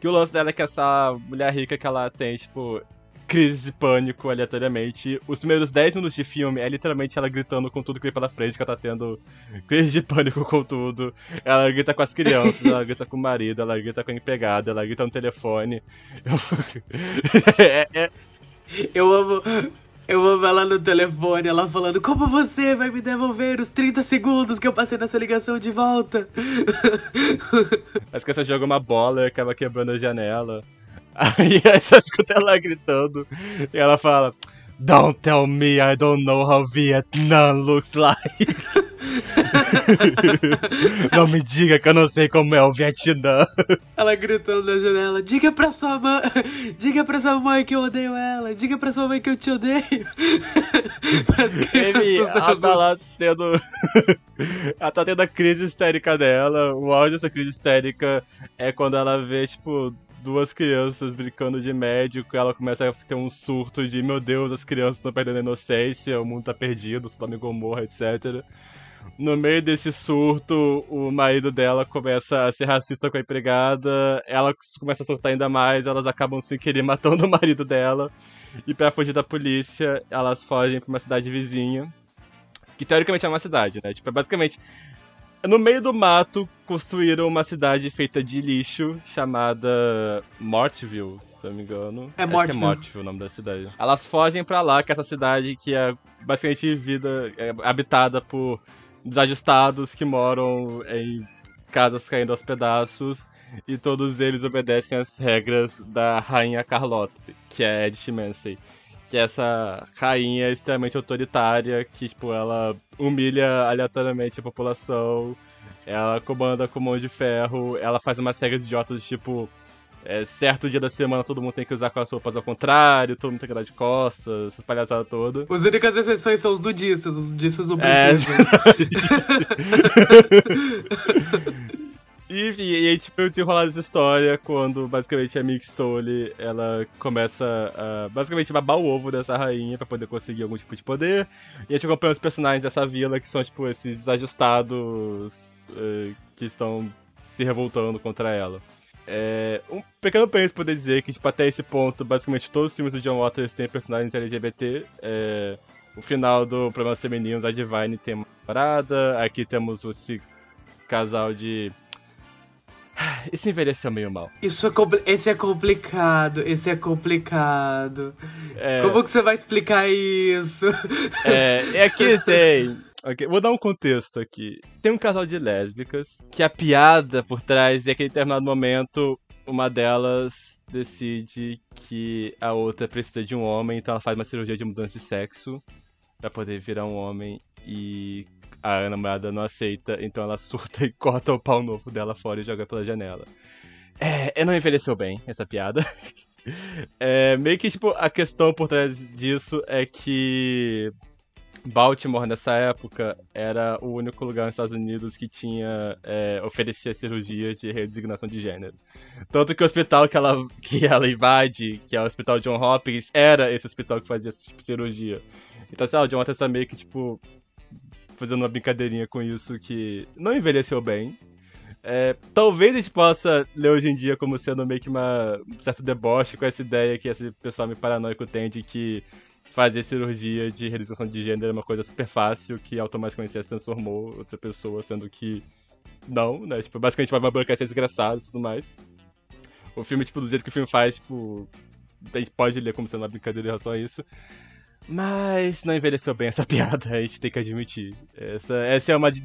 que o lance dela é que essa mulher rica que ela tem, tipo, crise de pânico aleatoriamente. Os primeiros 10 minutos de filme é literalmente ela gritando com tudo que vem pela frente, que ela tá tendo crise de pânico com tudo. Ela grita com as crianças, ela grita com o marido, ela grita com a empregada, ela grita no telefone. é, é... Eu amo. Eu amo ela no telefone, ela falando: Como você vai me devolver os 30 segundos que eu passei nessa ligação de volta? Mas que você joga uma bola e acaba quebrando a janela. Aí você escuta ela gritando e ela fala: Don't tell me I don't know how Vietnam looks like. não me diga que eu não sei como é o Vietnã. Ela gritando na janela: Diga pra sua mãe, diga pra sua mãe que eu odeio ela, diga pra sua mãe que eu te odeio. Crianças ela tá lá tendo. ela tá tendo a crise histérica dela. O áudio dessa crise histérica é quando ela vê, tipo, duas crianças brincando de médico, ela começa a ter um surto de meu Deus, as crianças estão perdendo a inocência, o mundo tá perdido, Sodoma e Gomorra, etc. No meio desse surto, o marido dela começa a ser racista com a empregada, ela começa a surtar ainda mais, elas acabam sem querer matando o marido dela. E para fugir da polícia, elas fogem pra uma cidade vizinha. Que teoricamente é uma cidade, né? Tipo, é basicamente no meio do mato, construíram uma cidade feita de lixo chamada Mortville, se eu não me engano. É Mortville. é Mortville o nome da cidade. Elas fogem para lá, que é essa cidade que é basicamente vida é habitada por desajustados que moram em casas caindo aos pedaços e todos eles obedecem às regras da rainha Carlota, que é Edith Mansey que é essa rainha extremamente autoritária, que, tipo, ela humilha aleatoriamente a população, ela comanda com mão de ferro, ela faz uma série de idiotas, tipo, é, certo dia da semana todo mundo tem que usar com as roupas ao contrário, todo mundo tem que dar de costas, essas palhaçadas todas. As únicas exceções são os nudistas, os nudistas não é. precisam. É... E, e, aí, tipo, eu desenrolar essa história quando, basicamente, a Mick Stole, ela começa a, basicamente, babar o ovo dessa rainha pra poder conseguir algum tipo de poder. E a gente acompanha os personagens dessa vila, que são, tipo, esses ajustados uh, que estão se revoltando contra ela. É, um pequeno penso poder dizer que, tipo, até esse ponto, basicamente, todos os filmes do John Waters têm personagens LGBT. É, o final do Problemas Femininos, a Divine tem uma parada. Aqui temos esse casal de Isso envelheceu meio mal. Isso é esse é complicado, esse é complicado. É... Como que você vai explicar isso? É, é que tem. Vou dar um contexto aqui. Tem um casal de lésbicas que a piada por trás é que em determinado momento uma delas decide que a outra precisa de um homem, então ela faz uma cirurgia de mudança de sexo pra poder virar um homem e a namorada não aceita, então ela surta e corta o pau novo dela fora e joga pela janela. É, não envelheceu bem essa piada. É, meio que, tipo, a questão por trás disso é que Baltimore, nessa época, era o único lugar nos Estados Unidos que tinha é, oferecia cirurgia de redesignação de gênero. Tanto que o hospital que ela, que ela invade, que é o Hospital John Hopkins, era esse hospital que fazia tipo cirurgia. Então, sei lá, o John Waters tá meio que, tipo, fazendo uma brincadeirinha com isso que não envelheceu bem. É, talvez a gente possa ler hoje em dia como sendo meio que uma, um certo deboche com essa ideia que esse pessoal meio paranoico tem de que fazer cirurgia de realização de gênero é uma coisa super fácil que automaticamente se transformou outra pessoa, sendo que não, né? Tipo, basicamente vai uma burocracia desgraçada e tudo mais. O filme, tipo, do jeito que o filme faz, tipo, a gente pode ler como sendo uma brincadeira em relação a isso. Mas não envelheceu bem essa piada, a gente tem que admitir. Essa, essa é uma de,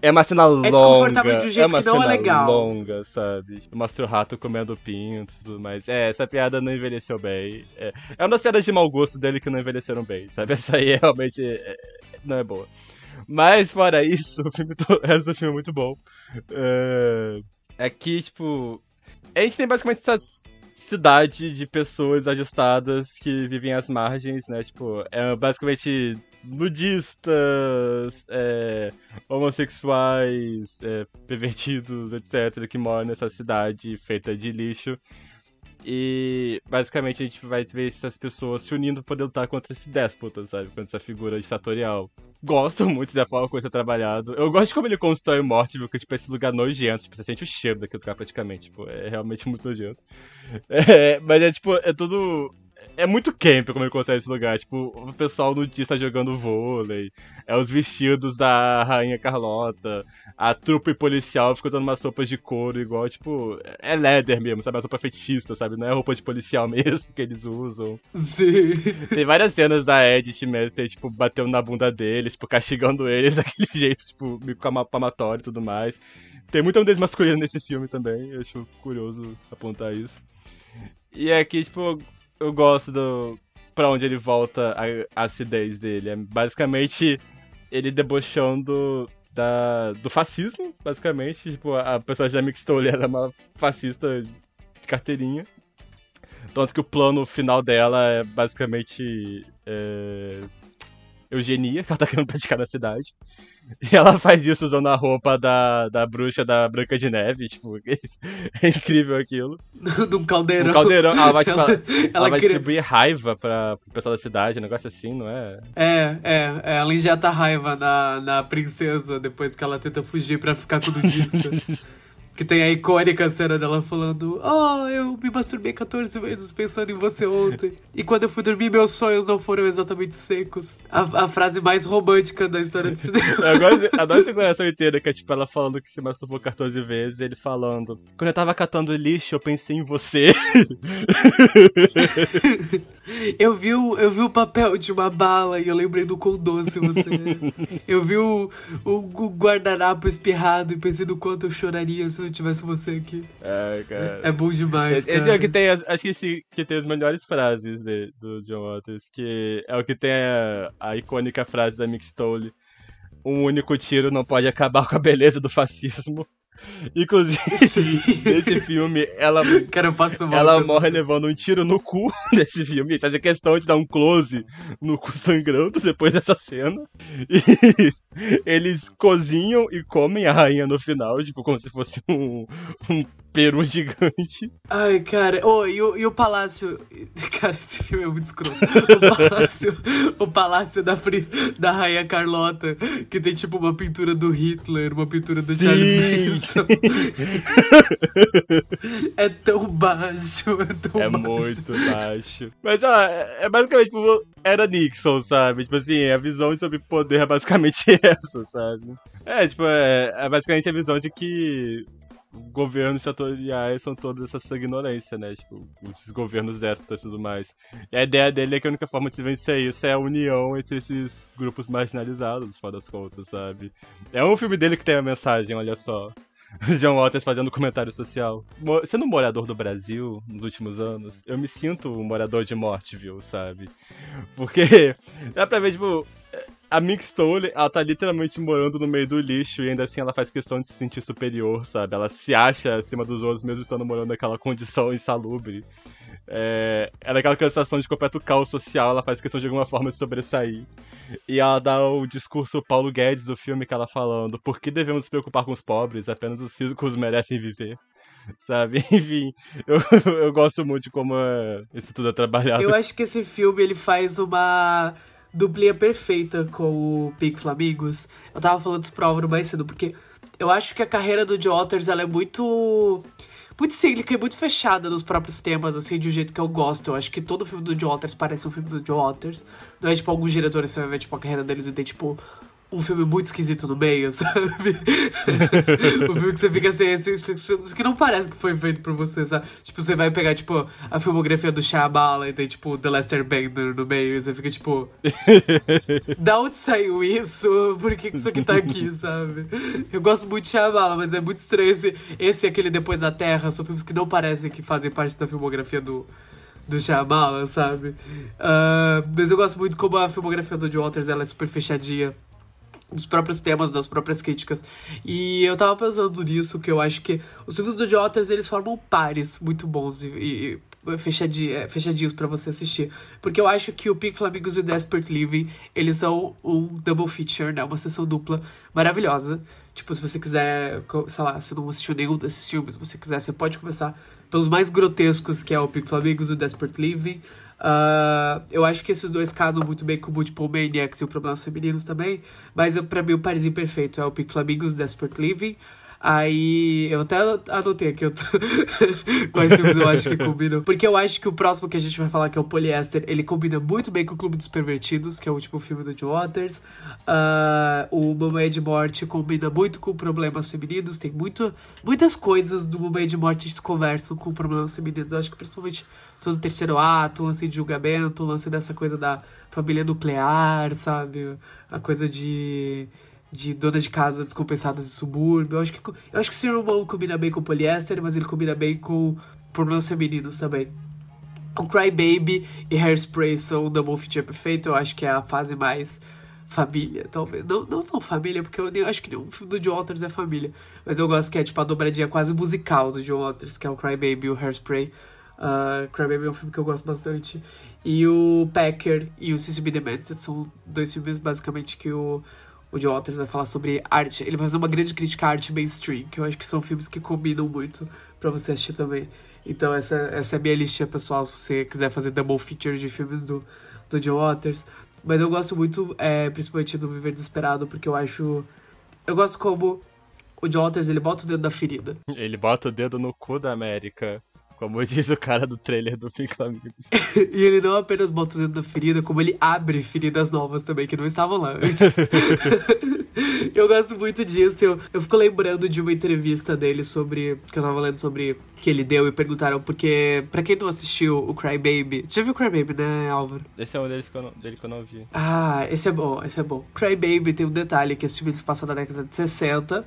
é uma cena longa. É desconfortável de um jeito é que não é legal. longa, sabe? Mostra o rato comendo pinto e tudo mais. É, essa piada não envelheceu bem. É, é uma das piadas de mau gosto dele que não envelheceram bem, sabe? Essa aí realmente é, não é boa. Mas, fora isso, o, filme, o resto do filme é muito bom. É, é que, tipo... A gente tem basicamente essa cidade de pessoas ajustadas que vivem às margens, né? Tipo, é basicamente nudistas, é, homossexuais, é, pervertidos, etc., que moram nessa cidade feita de lixo. E basicamente a gente vai ver essas pessoas se unindo pra poder lutar contra esse déspota, sabe? Contra essa figura ditatorial. Gosto muito da forma como isso é trabalhado. Eu gosto de como ele constrói morte, porque tipo, esse lugar nojento, tipo, você sente o cheiro daquele lugar praticamente. Tipo, é realmente muito nojento. É, mas é tipo, é tudo é muito camp como ele consegue esse lugar. Tipo, o pessoal no dia está jogando vôlei, é os vestidos da Rainha Carlota, a trupe policial fica dando umas roupas de couro igual, tipo, é leather mesmo, sabe? A roupa fetista, sabe? Não é roupa de policial mesmo que eles usam. Sim. Tem várias cenas da Edith mesmo, tipo, batendo na bunda deles, tipo, castigando eles daquele jeito, tipo, meio pamatório e tudo mais. Tem muita nudez masculina nesse filme também, eu acho curioso apontar isso. E aqui, tipo, eu gosto do. pra onde ele volta a, a acidez dele. É basicamente ele debochando da, do fascismo, basicamente. Tipo, a personagem da Mick era uma fascista de carteirinha. Tanto que o plano final dela é basicamente. É, eugenia, que ela tá querendo praticar na cidade. E ela faz isso usando a roupa da, da bruxa da Branca de Neve, tipo, é incrível aquilo. Num caldeirão. Um caldeirão, ela vai, tipo, ela, ela, ela vai cria- distribuir raiva pra, pro pessoal da cidade, um negócio assim, não é? É, é, é, ela injeta raiva na, na princesa depois que ela tenta fugir pra ficar com o nudista. Que tem a icônica cena dela falando: Oh, eu me masturbei 14 vezes pensando em você ontem. E quando eu fui dormir, meus sonhos não foram exatamente secos. A, a frase mais romântica da história de cinema. Eu gosto, adoro essa declaração inteira, que é tipo ela falando que se masturbou 14 vezes, ele falando: Quando eu tava catando lixo, eu pensei em você. Eu vi, o, eu vi o papel de uma bala e eu lembrei do quão doce você é. Eu vi o, o, o guardanapo espirrado e pensei do quanto eu choraria se não tivesse você aqui. É, cara. É bom demais, Esse, cara. é o que tem, as- acho que esse que tem as melhores frases de- do John Waters, que é o que tem a, a icônica frase da Mick Stole. Um único tiro não pode acabar com a beleza do fascismo. Inclusive, Sim. nesse filme, ela, Cara, ela morre levando um tiro no cu nesse filme. Eles fazem questão de dar um close no cu sangrando depois dessa cena. E eles cozinham e comem a rainha no final, tipo, como se fosse um, um peru gigante. Ai, cara, oh, e, o, e o palácio. Cara, esse filme é muito escroto. O palácio, o palácio da, Fri- da Rainha Carlota, que tem tipo uma pintura do Hitler, uma pintura do Charles Manson. é tão baixo, é tão É baixo. muito baixo. Mas, ó, é é basicamente, tipo, era Nixon, sabe? Tipo assim, a visão sobre poder é basicamente essa, sabe? É, tipo, é, é basicamente a visão de que governos ditatoriais são todas essa ignorância, né? Tipo, os governos déspotas e tudo mais. E a ideia dele é que a única forma de se vencer isso é a união entre esses grupos marginalizados, final das contas, sabe? É um filme dele que tem a mensagem, olha só. John Waters fazendo comentário social. Sendo um morador do Brasil nos últimos anos, eu me sinto um morador de Mortville, sabe? Porque dá pra ver, tipo, a Mick Stone, ela tá literalmente morando no meio do lixo e ainda assim ela faz questão de se sentir superior, sabe? Ela se acha acima dos outros mesmo estando morando naquela condição insalubre. É, ela é aquela sensação de completo caos social, ela faz questão de alguma forma de sobressair. E ela dá o discurso Paulo Guedes do filme que ela falando: por que devemos nos preocupar com os pobres? Apenas os ricos merecem viver. Sabe? Enfim, eu, eu gosto muito de como é, isso tudo é trabalhado. Eu acho que esse filme ele faz uma duplinha perfeita com o Pink Flamingos. Eu tava falando isso pro Álvaro mais cedo, porque eu acho que a carreira do Joe Waters, ela é muito muito cíclica e muito fechada nos próprios temas, assim, de um jeito que eu gosto. Eu acho que todo filme do Joe Waters parece um filme do Joe Waters. Não é tipo alguns diretores você vai ver, tipo, a carreira deles e tem, tipo, um filme muito esquisito no meio, sabe? um filme que você fica assim, assim, que não parece que foi feito por você, sabe? Tipo, você vai pegar, tipo, a filmografia do Shyamalan e tem, tipo, The Last Airbender no meio e você fica, tipo... da onde saiu isso? Por que isso aqui tá aqui, sabe? Eu gosto muito de Shyamalan, mas é muito estranho esse, esse e aquele Depois da Terra, são filmes que não parecem que fazem parte da filmografia do do Shyamalan, sabe? Uh, mas eu gosto muito como a filmografia do Joe Waters ela é super fechadinha dos próprios temas, das próprias críticas. E eu tava pensando nisso, que eu acho que os filmes do Jotters, eles formam pares muito bons e, e fechadinhos, é, para você assistir. Porque eu acho que o Pink Flamingos e o Desperate Living, eles são um double feature, né? Uma sessão dupla maravilhosa. Tipo, se você quiser, sei lá, se não assistiu nenhum desses filmes, se você quiser, você pode começar pelos mais grotescos, que é o Pink Flamingos e o Desperate Living. Uh, eu acho que esses dois casam muito bem com o Multiple Maniacs e o Problemas Femininos também. Mas pra mim o parzinho perfeito é o Pink Flamingos Desperate Living. Aí eu até anotei aqui eu tô... quais filmes eu acho que combinam. Porque eu acho que o próximo que a gente vai falar, que é o Polyester, ele combina muito bem com o Clube dos Pervertidos, que é o último filme do Joe Waters. Uh, o Mamãe de Morte combina muito com problemas femininos. Tem muito, muitas coisas do Mamãe de Morte que conversam com problemas femininos. Eu acho que principalmente todo o terceiro ato, o lance de julgamento, o lance dessa coisa da família nuclear, sabe? A coisa de de dona de casa descompensadas de subúrbio. Eu acho que, eu acho que Serial Mom combina bem com poliéster, mas ele combina bem com problemas femininos também. O Cry Baby e Hairspray são um double feature perfeito. Eu acho que é a fase mais família, talvez. Não, não tão família, porque eu nem, acho que nenhum filme do John Waters é família. Mas eu gosto que é tipo a dobradinha quase musical do John Waters, que é o Cry Baby e o Hairspray. Uh, Cry Baby é um filme que eu gosto bastante. E o Packer e o Sissy Be Demented são dois filmes basicamente que o o John Waters vai falar sobre arte. Ele vai fazer uma grande crítica à arte mainstream, que eu acho que são filmes que combinam muito para você assistir também. Então essa, essa é a minha listinha pessoal, se você quiser fazer double feature de filmes do, do John Waters. Mas eu gosto muito, é, principalmente do Viver Desesperado, porque eu acho... Eu gosto como o John Waters, ele bota o dedo na ferida. Ele bota o dedo no cu da América. Como diz o cara do trailer do Pink Flamingos. e ele não apenas bota o dedo na ferida, como ele abre feridas novas também, que não estavam lá antes. eu gosto muito disso. Eu, eu fico lembrando de uma entrevista dele sobre. que eu tava lendo sobre. que ele deu e perguntaram, porque. pra quem não assistiu o Cry Baby. Já viu o Cry Baby, né, Álvaro? Esse é um deles que eu não, dele que eu não vi. Ah, esse é bom, esse é bom. Cry Baby tem um detalhe que esse filme se passa na década de 60.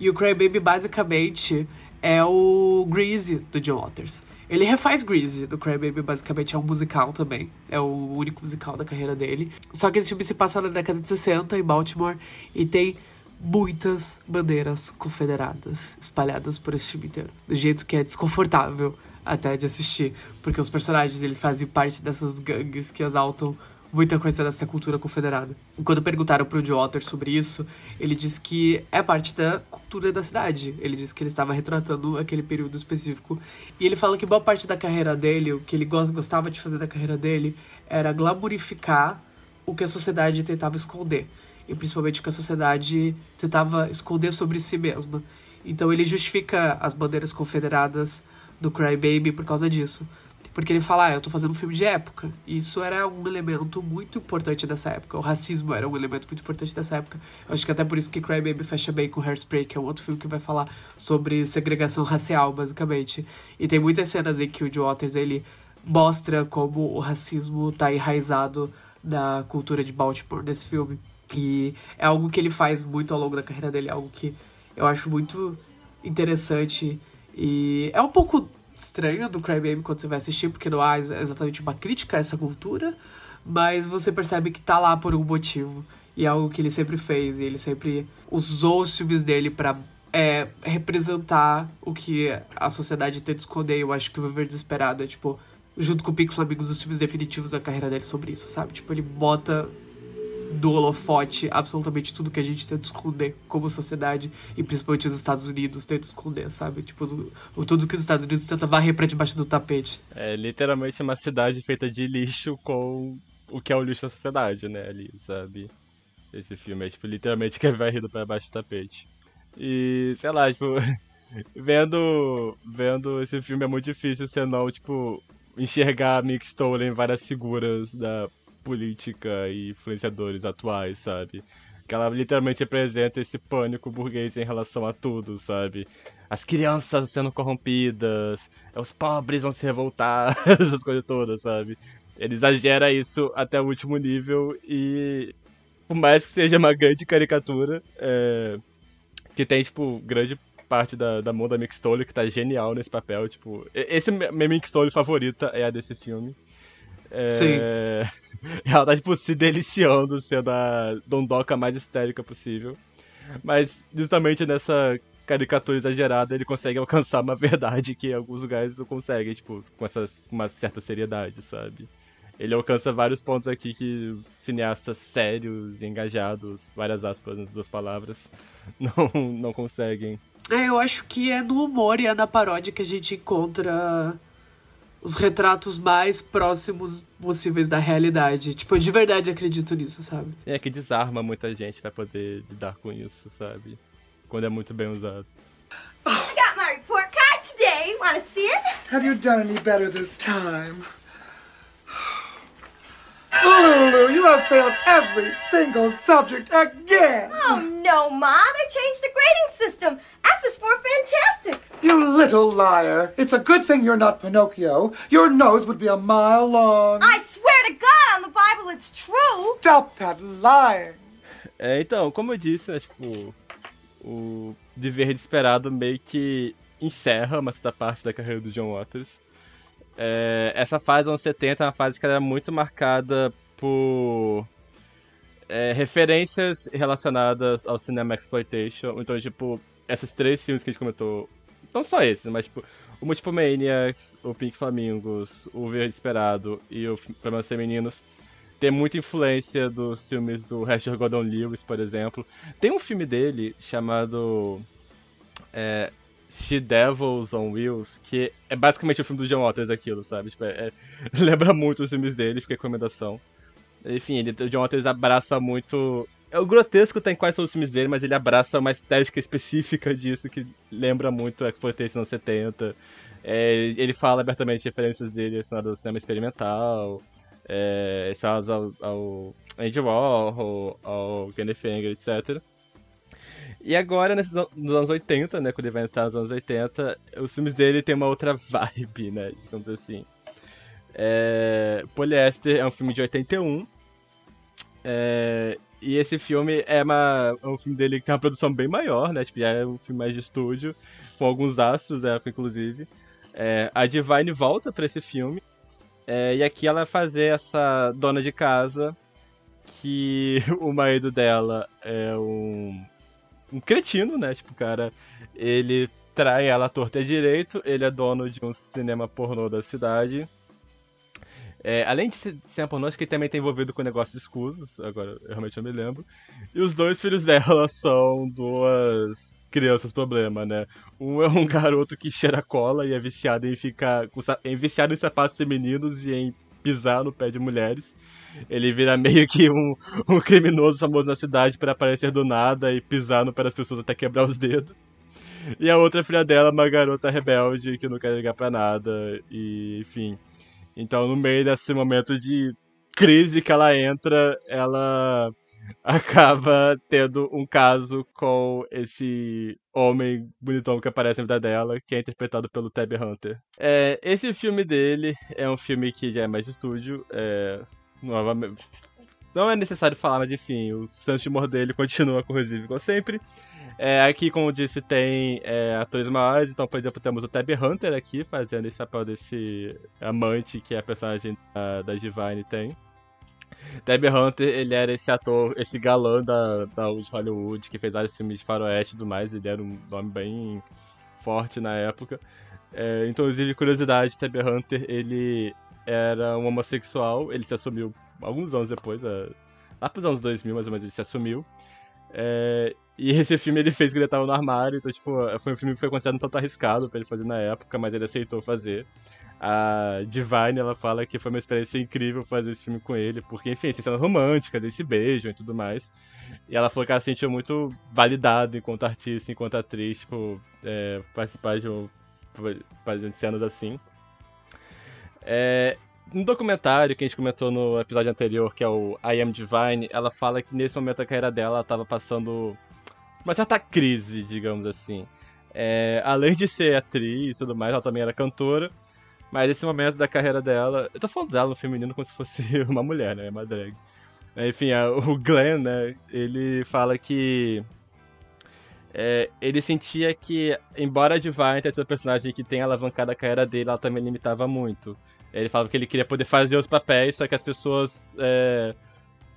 E o Cry Baby basicamente é o Greasy do John Waters. Ele refaz Greasy do Crybaby, basicamente é um musical também. É o único musical da carreira dele. Só que esse filme se passa na década de 60 em Baltimore e tem muitas bandeiras confederadas espalhadas por esse filme inteiro. Do jeito que é desconfortável até de assistir, porque os personagens eles fazem parte dessas gangues que exaltam muita coisa dessa cultura confederada. E quando perguntaram pro Joe Otter sobre isso, ele disse que é parte da cultura da cidade. Ele disse que ele estava retratando aquele período específico. E ele fala que boa parte da carreira dele, o que ele gostava de fazer da carreira dele, era glamorificar o que a sociedade tentava esconder. E principalmente o que a sociedade tentava esconder sobre si mesma. Então ele justifica as bandeiras confederadas do Cry Baby por causa disso. Porque ele fala, ah, eu tô fazendo um filme de época. E isso era um elemento muito importante dessa época. O racismo era um elemento muito importante dessa época. Eu acho que até por isso que Cry Baby fecha bem com Hairspray, que é um outro filme que vai falar sobre segregação racial, basicamente. E tem muitas cenas em que o Joe Waters, ele mostra como o racismo tá enraizado na cultura de Baltimore nesse filme. E é algo que ele faz muito ao longo da carreira dele, é algo que eu acho muito interessante. E é um pouco estranho do Cry Baby quando você vai assistir, porque não há exatamente uma crítica a essa cultura, mas você percebe que tá lá por um motivo. E é algo que ele sempre fez, e ele sempre usou os filmes dele para é, representar o que a sociedade tenta esconder. Eu acho que o Viver Desesperado é, tipo, junto com o Pico Flamingos, os filmes definitivos da carreira dele sobre isso, sabe? Tipo, ele bota do holofote absolutamente tudo que a gente tenta esconder como sociedade e principalmente os Estados Unidos tentam esconder, sabe? Tipo, do, tudo que os Estados Unidos tentam varrer pra debaixo do tapete. É literalmente uma cidade feita de lixo com o que é o lixo da sociedade, né, ali, sabe? Esse filme é, tipo, literalmente que é varrido pra baixo do tapete. E, sei lá, tipo, vendo, vendo esse filme é muito difícil você não, tipo, enxergar a Mick Stoller em várias figuras da política e influenciadores atuais, sabe? Que ela literalmente representa esse pânico burguês em relação a tudo, sabe? As crianças sendo corrompidas, os pobres vão se revoltar, essas coisas todas, sabe? Ele exagera isso até o último nível e, por mais que seja uma grande caricatura, é, que tem, tipo, grande parte da, da mão da Mick Stoller, que tá genial nesse papel, tipo... Esse meu Mick Stoller favorita é a desse filme. É... Sim. Ela tá, tipo, se deliciando sendo a dondoca mais histérica possível. Mas, justamente nessa caricatura exagerada, ele consegue alcançar uma verdade que alguns lugares não conseguem, tipo, com essa, uma certa seriedade, sabe? Ele alcança vários pontos aqui que cineastas sérios e engajados, várias aspas nas duas palavras, não, não conseguem. É, eu acho que é no humor e é na paródia que a gente encontra os retratos mais próximos possíveis da realidade. Tipo, eu de verdade acredito nisso, sabe? É que desarma muita gente pra poder lidar com isso, sabe? Quando é muito bem usado. I got my report card today. Want to see it? Have you done any better this time? Lulu, you have failed every single subject again! Oh, no, Ma. They changed the grading system. F is for fantastic. You little liar. It's a good thing you're not Pinocchio. Your nose would be a mile long. I swear to God on the Bible it's true. Stop that lying. É, então, como eu disse, né, tipo, o De Verde Esperado meio que encerra uma certa parte da carreira do John Waters. É, essa fase anos 70 é uma fase que era muito marcada por é, referências relacionadas ao cinema exploitation. Então, tipo, esses três filmes que a gente comentou, não só esses, mas tipo, o Multiple Maniacs, o Pink Flamingos, o Verde Esperado e o Problemas Femininos tem muita influência dos filmes do Hester Gordon Lewis, por exemplo. Tem um filme dele chamado é, She Devils on Wheels, que é basicamente o filme do John Waters aquilo, sabe? Tipo, é, é, lembra muito os filmes dele, fica recomendação. Enfim, ele, o John Waters abraça muito. É, o grotesco tem quais são os filmes dele, mas ele abraça uma estética específica disso que lembra muito a Exploitation nos 70. É, ele fala abertamente referências dele relacionadas ao cinema experimental, é, ao, ao Andy Warhol, ao Kenneth Anger, etc. E agora, nesses, nos anos 80, né, quando ele vai entrar nos anos 80, os filmes dele tem uma outra vibe, né, digamos assim. É, é um filme de 81. É, e esse filme é, uma, é um filme dele que tem uma produção bem maior, né? Tipo, é um filme mais de estúdio, com alguns astros da época, inclusive. É, a Divine volta para esse filme. É, e aqui ela vai fazer essa dona de casa que o marido dela é um, um cretino, né? Tipo, cara, ele trai ela à torta e direito, ele é dono de um cinema pornô da cidade. É, além de ser cinema pornô, acho que ele também tá envolvido com negócios escusos, agora eu realmente não me lembro. E os dois filhos dela são duas crianças problema, né? Um é um garoto que cheira cola e é viciado em ficar. É viciado em sapatos femininos e em pisar no pé de mulheres. Ele vira meio que um, um criminoso famoso na cidade para aparecer do nada e pisar no pé das pessoas até quebrar os dedos. E a outra filha dela uma garota rebelde que não quer ligar pra nada. E, enfim. Então, no meio desse momento de crise que ela entra, ela acaba tendo um caso com esse homem bonitão que aparece na vida dela, que é interpretado pelo Tab Hunter. É, esse filme dele é um filme que já é mais de estúdio, é, novamente, não é necessário falar, mas enfim, o senso de dele continua corrosivo como sempre. É, aqui, como disse, tem é, atores maiores, então, por exemplo, temos o Tab Hunter aqui, fazendo esse papel desse amante que a personagem da, da Divine tem. Tab Hunter, ele era esse ator, esse galã da, da Hollywood, que fez vários filmes de faroeste e tudo mais, ele era um nome bem forte na época. É, inclusive, curiosidade, Tab Hunter, ele era um homossexual, ele se assumiu alguns anos depois, é, lá pros anos 2000, mais ou menos, ele se assumiu. É, e esse filme ele fez que ele tava no armário, então, tipo, foi um filme que foi considerado um tanto arriscado pra ele fazer na época, mas ele aceitou fazer. A Divine, ela fala que foi uma experiência incrível fazer esse filme com ele, porque, enfim, tem cenas românticas, eles se beijam e tudo mais. E ela falou que ela se sentiu muito validada enquanto artista, enquanto atriz, tipo, é, participar de, um, de cenas assim. É, no documentário que a gente comentou no episódio anterior, que é o I Am Divine, ela fala que nesse momento da carreira dela, ela tava passando uma certa crise, digamos assim. É, além de ser atriz e tudo mais, ela também era cantora. Mas esse momento da carreira dela. Eu tô falando dela no feminino como se fosse uma mulher, né? Uma drag. Enfim, o Glenn, né? Ele fala que. É, ele sentia que, embora a Divine tenha sido personagem que tem alavancado a carreira dele, ela também limitava muito. Ele falava que ele queria poder fazer os papéis, só que as pessoas é,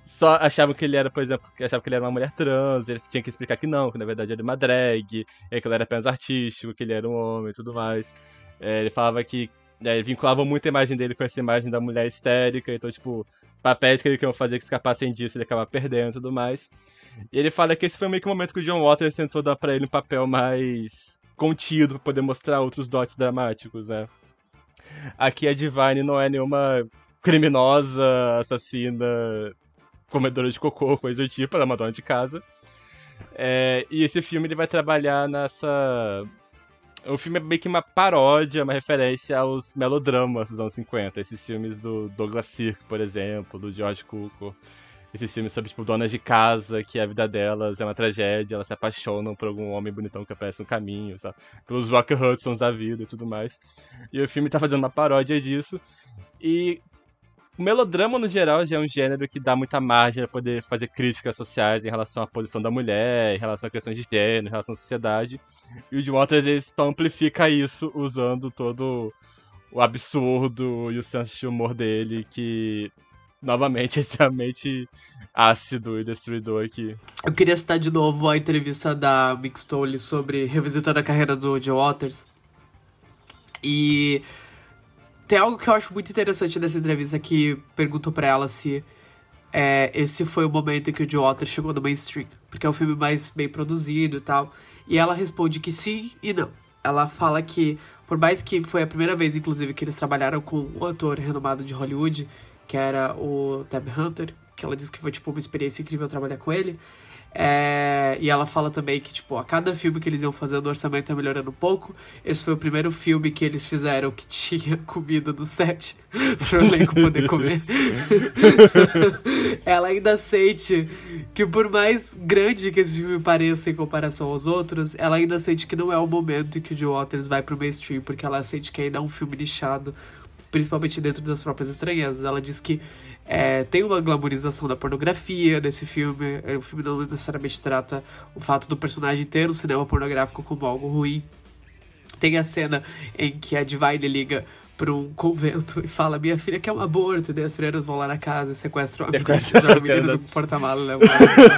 só achavam que ele era, por exemplo, achavam que ele era uma mulher trans, ele tinha que explicar que não, que na verdade era uma drag, que ele era apenas artístico, que ele era um homem e tudo mais. É, ele falava que é, vinculavam muito a imagem dele com essa imagem da mulher histérica, então, tipo, papéis que ele queria fazer que escapassem disso, ele acaba perdendo e tudo mais. E ele fala que esse foi meio que o momento que o John Waters tentou dar pra ele um papel mais contido, pra poder mostrar outros dotes dramáticos, né? Aqui a Divine não é nenhuma criminosa, assassina, comedora de cocô, coisa do tipo, ela é uma dona de casa. É, e esse filme ele vai trabalhar nessa. O filme é meio que uma paródia, uma referência aos melodramas dos anos 50. Esses filmes do Douglas Sirk, por exemplo, do George Cukor. Esses filmes sobre, tipo, donas de casa, que a vida delas é uma tragédia, elas se apaixonam por algum homem bonitão que aparece no caminho, sabe? Pelos Rock Hudsons da vida e tudo mais. E o filme tá fazendo uma paródia disso. E o melodrama, no geral, já é um gênero que dá muita margem para poder fazer críticas sociais em relação à posição da mulher, em relação a questões de gênero, em relação à sociedade. E o de outras vezes só amplifica isso usando todo o absurdo e o senso de humor dele, que novamente, extremamente ácido e destruidor aqui. Eu queria citar de novo a entrevista da Mick Stole sobre revisitando a carreira do Joe Waters. E tem algo que eu acho muito interessante nessa entrevista que perguntou para ela se é, esse foi o momento em que o Joe Waters chegou no mainstream, porque é um filme mais bem produzido e tal. E ela responde que sim e não. Ela fala que, por mais que foi a primeira vez, inclusive, que eles trabalharam com um ator renomado de Hollywood, que era o Tab Hunter, que ela disse que foi, tipo, uma experiência incrível trabalhar com ele. É, e ela fala também que, tipo, a cada filme que eles iam fazendo, o orçamento ia melhorando um pouco. Esse foi o primeiro filme que eles fizeram que tinha comida no set para o elenco poder comer. ela ainda sente que, por mais grande que esse filme pareça em comparação aos outros, ela ainda sente que não é o momento em que o Joe Waters vai pro mainstream, porque ela sente que ainda é um filme nichado principalmente dentro das próprias estranhezas. Ela diz que é, tem uma glamorização da pornografia nesse filme. É, o filme não necessariamente trata o fato do personagem ter um cinema pornográfico como algo ruim. Tem a cena em que a Divine liga para um convento e fala: Minha filha quer um aborto. E daí as freiras vão lá na casa e sequestram a menina, jogam a menina no porta-mala. Né?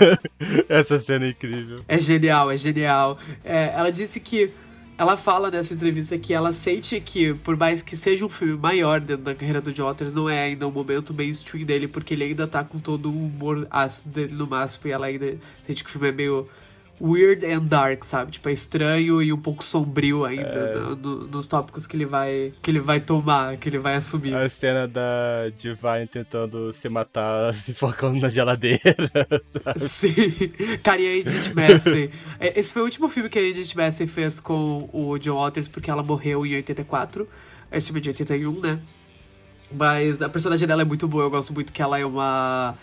Essa cena é incrível. É genial, é genial. É, ela disse que ela fala nessa entrevista que ela sente que, por mais que seja um filme maior dentro da carreira do Jotters, não é ainda o um momento mainstream dele, porque ele ainda tá com todo o humor ácido dele no máximo, e ela ainda sente que o filme é meio weird and dark, sabe? Tipo, é estranho e um pouco sombrio ainda é... no, no, nos tópicos que ele vai que ele vai tomar, que ele vai assumir. A cena da Divine tentando se matar, se focando na geladeira, sabe? Sim. Cara, e a Edith Massey. É, esse foi o último filme que a Edith Massey fez com o John Waters, porque ela morreu em 84. Esse filme é de 81, né? Mas a personagem dela é muito boa, eu gosto muito que ela é uma...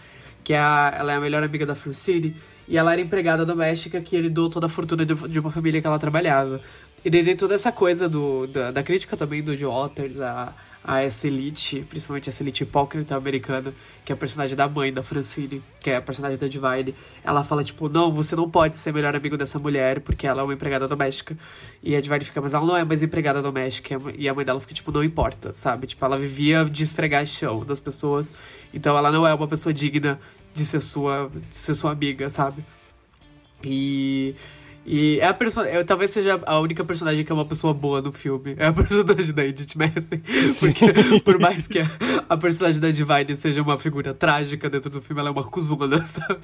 Que é a, ela é a melhor amiga da Francine. E ela era empregada doméstica que doou toda a fortuna de, uma família que ela trabalhava. E daí tem toda essa coisa do, da, da crítica também do Joe Waters, a, a essa elite, principalmente essa elite hipócrita americana, que é a personagem da mãe da Francine, que é a personagem da Divine. Ela fala, tipo, não, você não pode ser melhor amigo dessa mulher, porque ela é uma empregada doméstica. E a Divine fica, mas ela não é mais empregada doméstica. E a mãe dela fica, tipo, não importa, sabe? Tipo, ela vivia de esfregar chão das pessoas. Então ela não é uma pessoa digna de ser sua, de ser sua amiga, sabe? E e é a personagem. Talvez seja a única personagem que é uma pessoa boa no filme. É a personagem da Edith Messi. Porque, por mais que a, a, personagem da Divine seja uma figura trágica dentro do filme, ela é uma cuzona, sabe?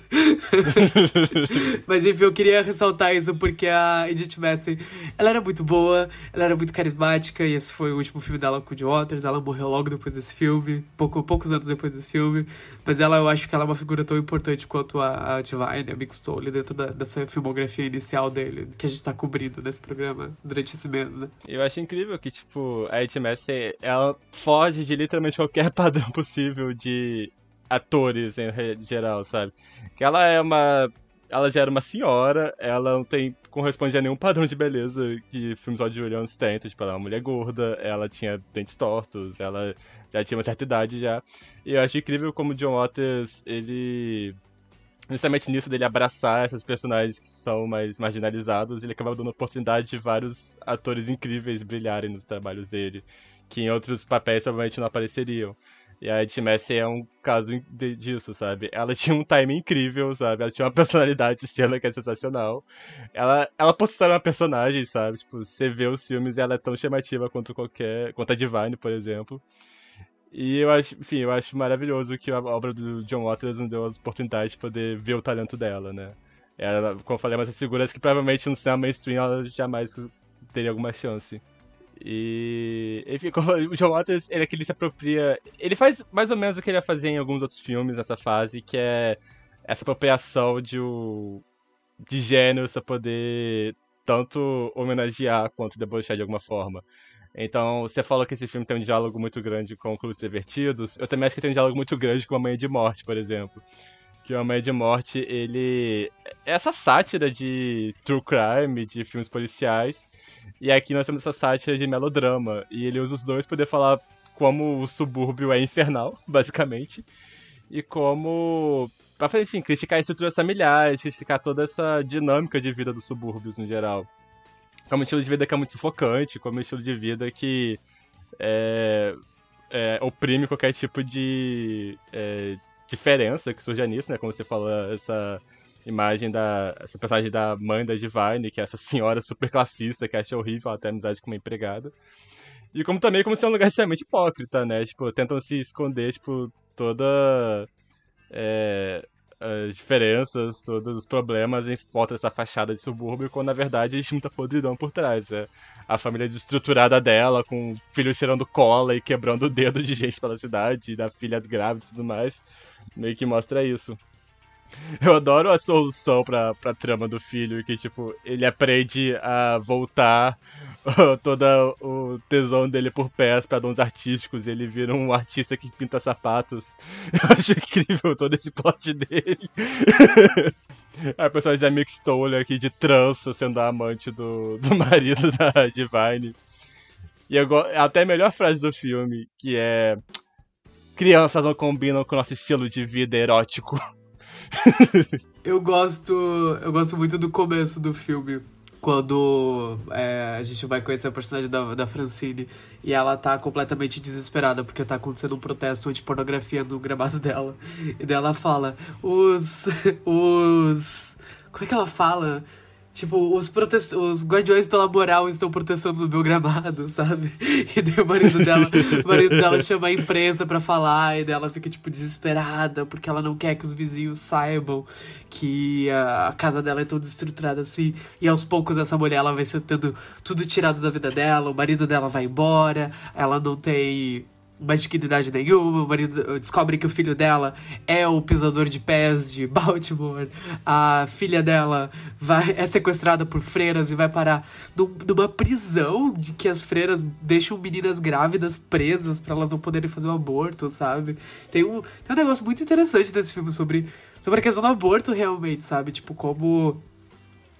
Mas enfim, eu queria ressaltar isso porque a Edith Messi, ela era muito boa, ela era muito carismática, e esse foi o último filme dela com o Waters. Ela morreu logo depois desse filme, pouco, poucos anos depois desse filme. Mas ela, eu acho que ela é uma figura tão importante quanto a, a Divine, a Big Stone, dentro da, dessa filmografia inicial dele, que a gente tá cobrindo nesse programa durante esse mês, né? Eu acho incrível que, tipo, a HMS, ela foge de literalmente qualquer padrão possível de atores em geral, sabe? Que ela é uma. Ela já era uma senhora, ela não tem. Corresponde a nenhum padrão de beleza que filmes hollywoodianos têm. Então, tipo, ela é uma mulher gorda, ela tinha dentes tortos, ela já tinha uma certa idade já. E eu acho incrível como o John Waters, ele justamente nisso dele abraçar essas personagens que são mais marginalizados, ele acaba dando oportunidade de vários atores incríveis brilharem nos trabalhos dele, que em outros papéis provavelmente não apareceriam. E a Ed Messi é um caso de, disso, sabe? Ela tinha um time incrível, sabe? Ela tinha uma personalidade de cena que é sensacional. Ela, ela postou uma personagem, sabe? Tipo, você vê os filmes e ela é tão chamativa quanto qualquer... Quanto a Divine, por exemplo. E eu acho, enfim, eu acho maravilhoso que a obra do John Waters nos deu a oportunidade de poder ver o talento dela, né? Ela, como eu falei, é uma das figuras que provavelmente no cinema mainstream ela jamais teria alguma chance. E, enfim, o John Waters, ele é que ele se apropria. Ele faz mais ou menos o que ele ia fazer em alguns outros filmes nessa fase, que é essa apropriação de, de gêneros pra poder tanto homenagear quanto debochar de alguma forma. Então, você falou que esse filme tem um diálogo muito grande com Clubes Divertidos. Eu também acho que tem um diálogo muito grande com A Mãe de Morte, por exemplo. Que A Mãe de Morte, ele. É essa sátira de true crime, de filmes policiais. E aqui nós temos essa sátira de melodrama. E ele usa os dois para poder falar como o subúrbio é infernal, basicamente. E como. Pra, enfim, criticar estruturas familiares, criticar toda essa dinâmica de vida dos subúrbios no geral como estilo de vida que é muito sufocante, como estilo de vida que é, é, oprime qualquer tipo de é, diferença que surja nisso, né? Como você falou, essa imagem da. essa personagem da mãe da Divine, que é essa senhora super classista que acha horrível até amizade com uma empregada. E como também como ser um lugar extremamente hipócrita, né? Tipo, tentam se esconder, tipo, toda. É, as diferenças, todos os problemas em volta dessa fachada de subúrbio, quando na verdade existe muita podridão por trás. É a família desestruturada dela, com o filho cheirando cola e quebrando o dedo de gente pela cidade, da filha grávida e tudo mais, meio que mostra isso. Eu adoro a solução pra, pra trama do filho, que, tipo, ele aprende a voltar todo o tesão dele por pés pra dons artísticos, e ele vira um artista que pinta sapatos. Eu acho incrível todo esse plot dele. a personagem da Mick Stoller aqui de trança, sendo a amante do, do marido da Divine. E até a melhor frase do filme, que é... Crianças não combinam com o nosso estilo de vida erótico eu gosto. Eu gosto muito do começo do filme. Quando é, a gente vai conhecer a personagem da, da Francine e ela tá completamente desesperada porque tá acontecendo um protesto anti-pornografia no gramado dela. E daí ela fala: os. Os. Como é que ela fala? Tipo, os, prote... os guardiões pela moral estão protestando no meu gramado, sabe? E daí o marido dela, o marido dela chama a imprensa para falar, e daí ela fica, tipo, desesperada, porque ela não quer que os vizinhos saibam que a, casa dela é toda estruturada assim. E aos poucos essa mulher ela vai ser tendo tudo tirado da vida dela, o marido dela vai embora, ela não tem mais dignidade nenhuma. O marido descobre que o filho dela é o pisador de pés de Baltimore. A filha dela vai, é sequestrada por freiras e vai parar num, numa prisão de que as freiras deixam meninas grávidas presas para elas não poderem fazer o um aborto, sabe? Tem um, tem um negócio muito interessante desse filme sobre, sobre a questão do aborto, realmente, sabe? Tipo, como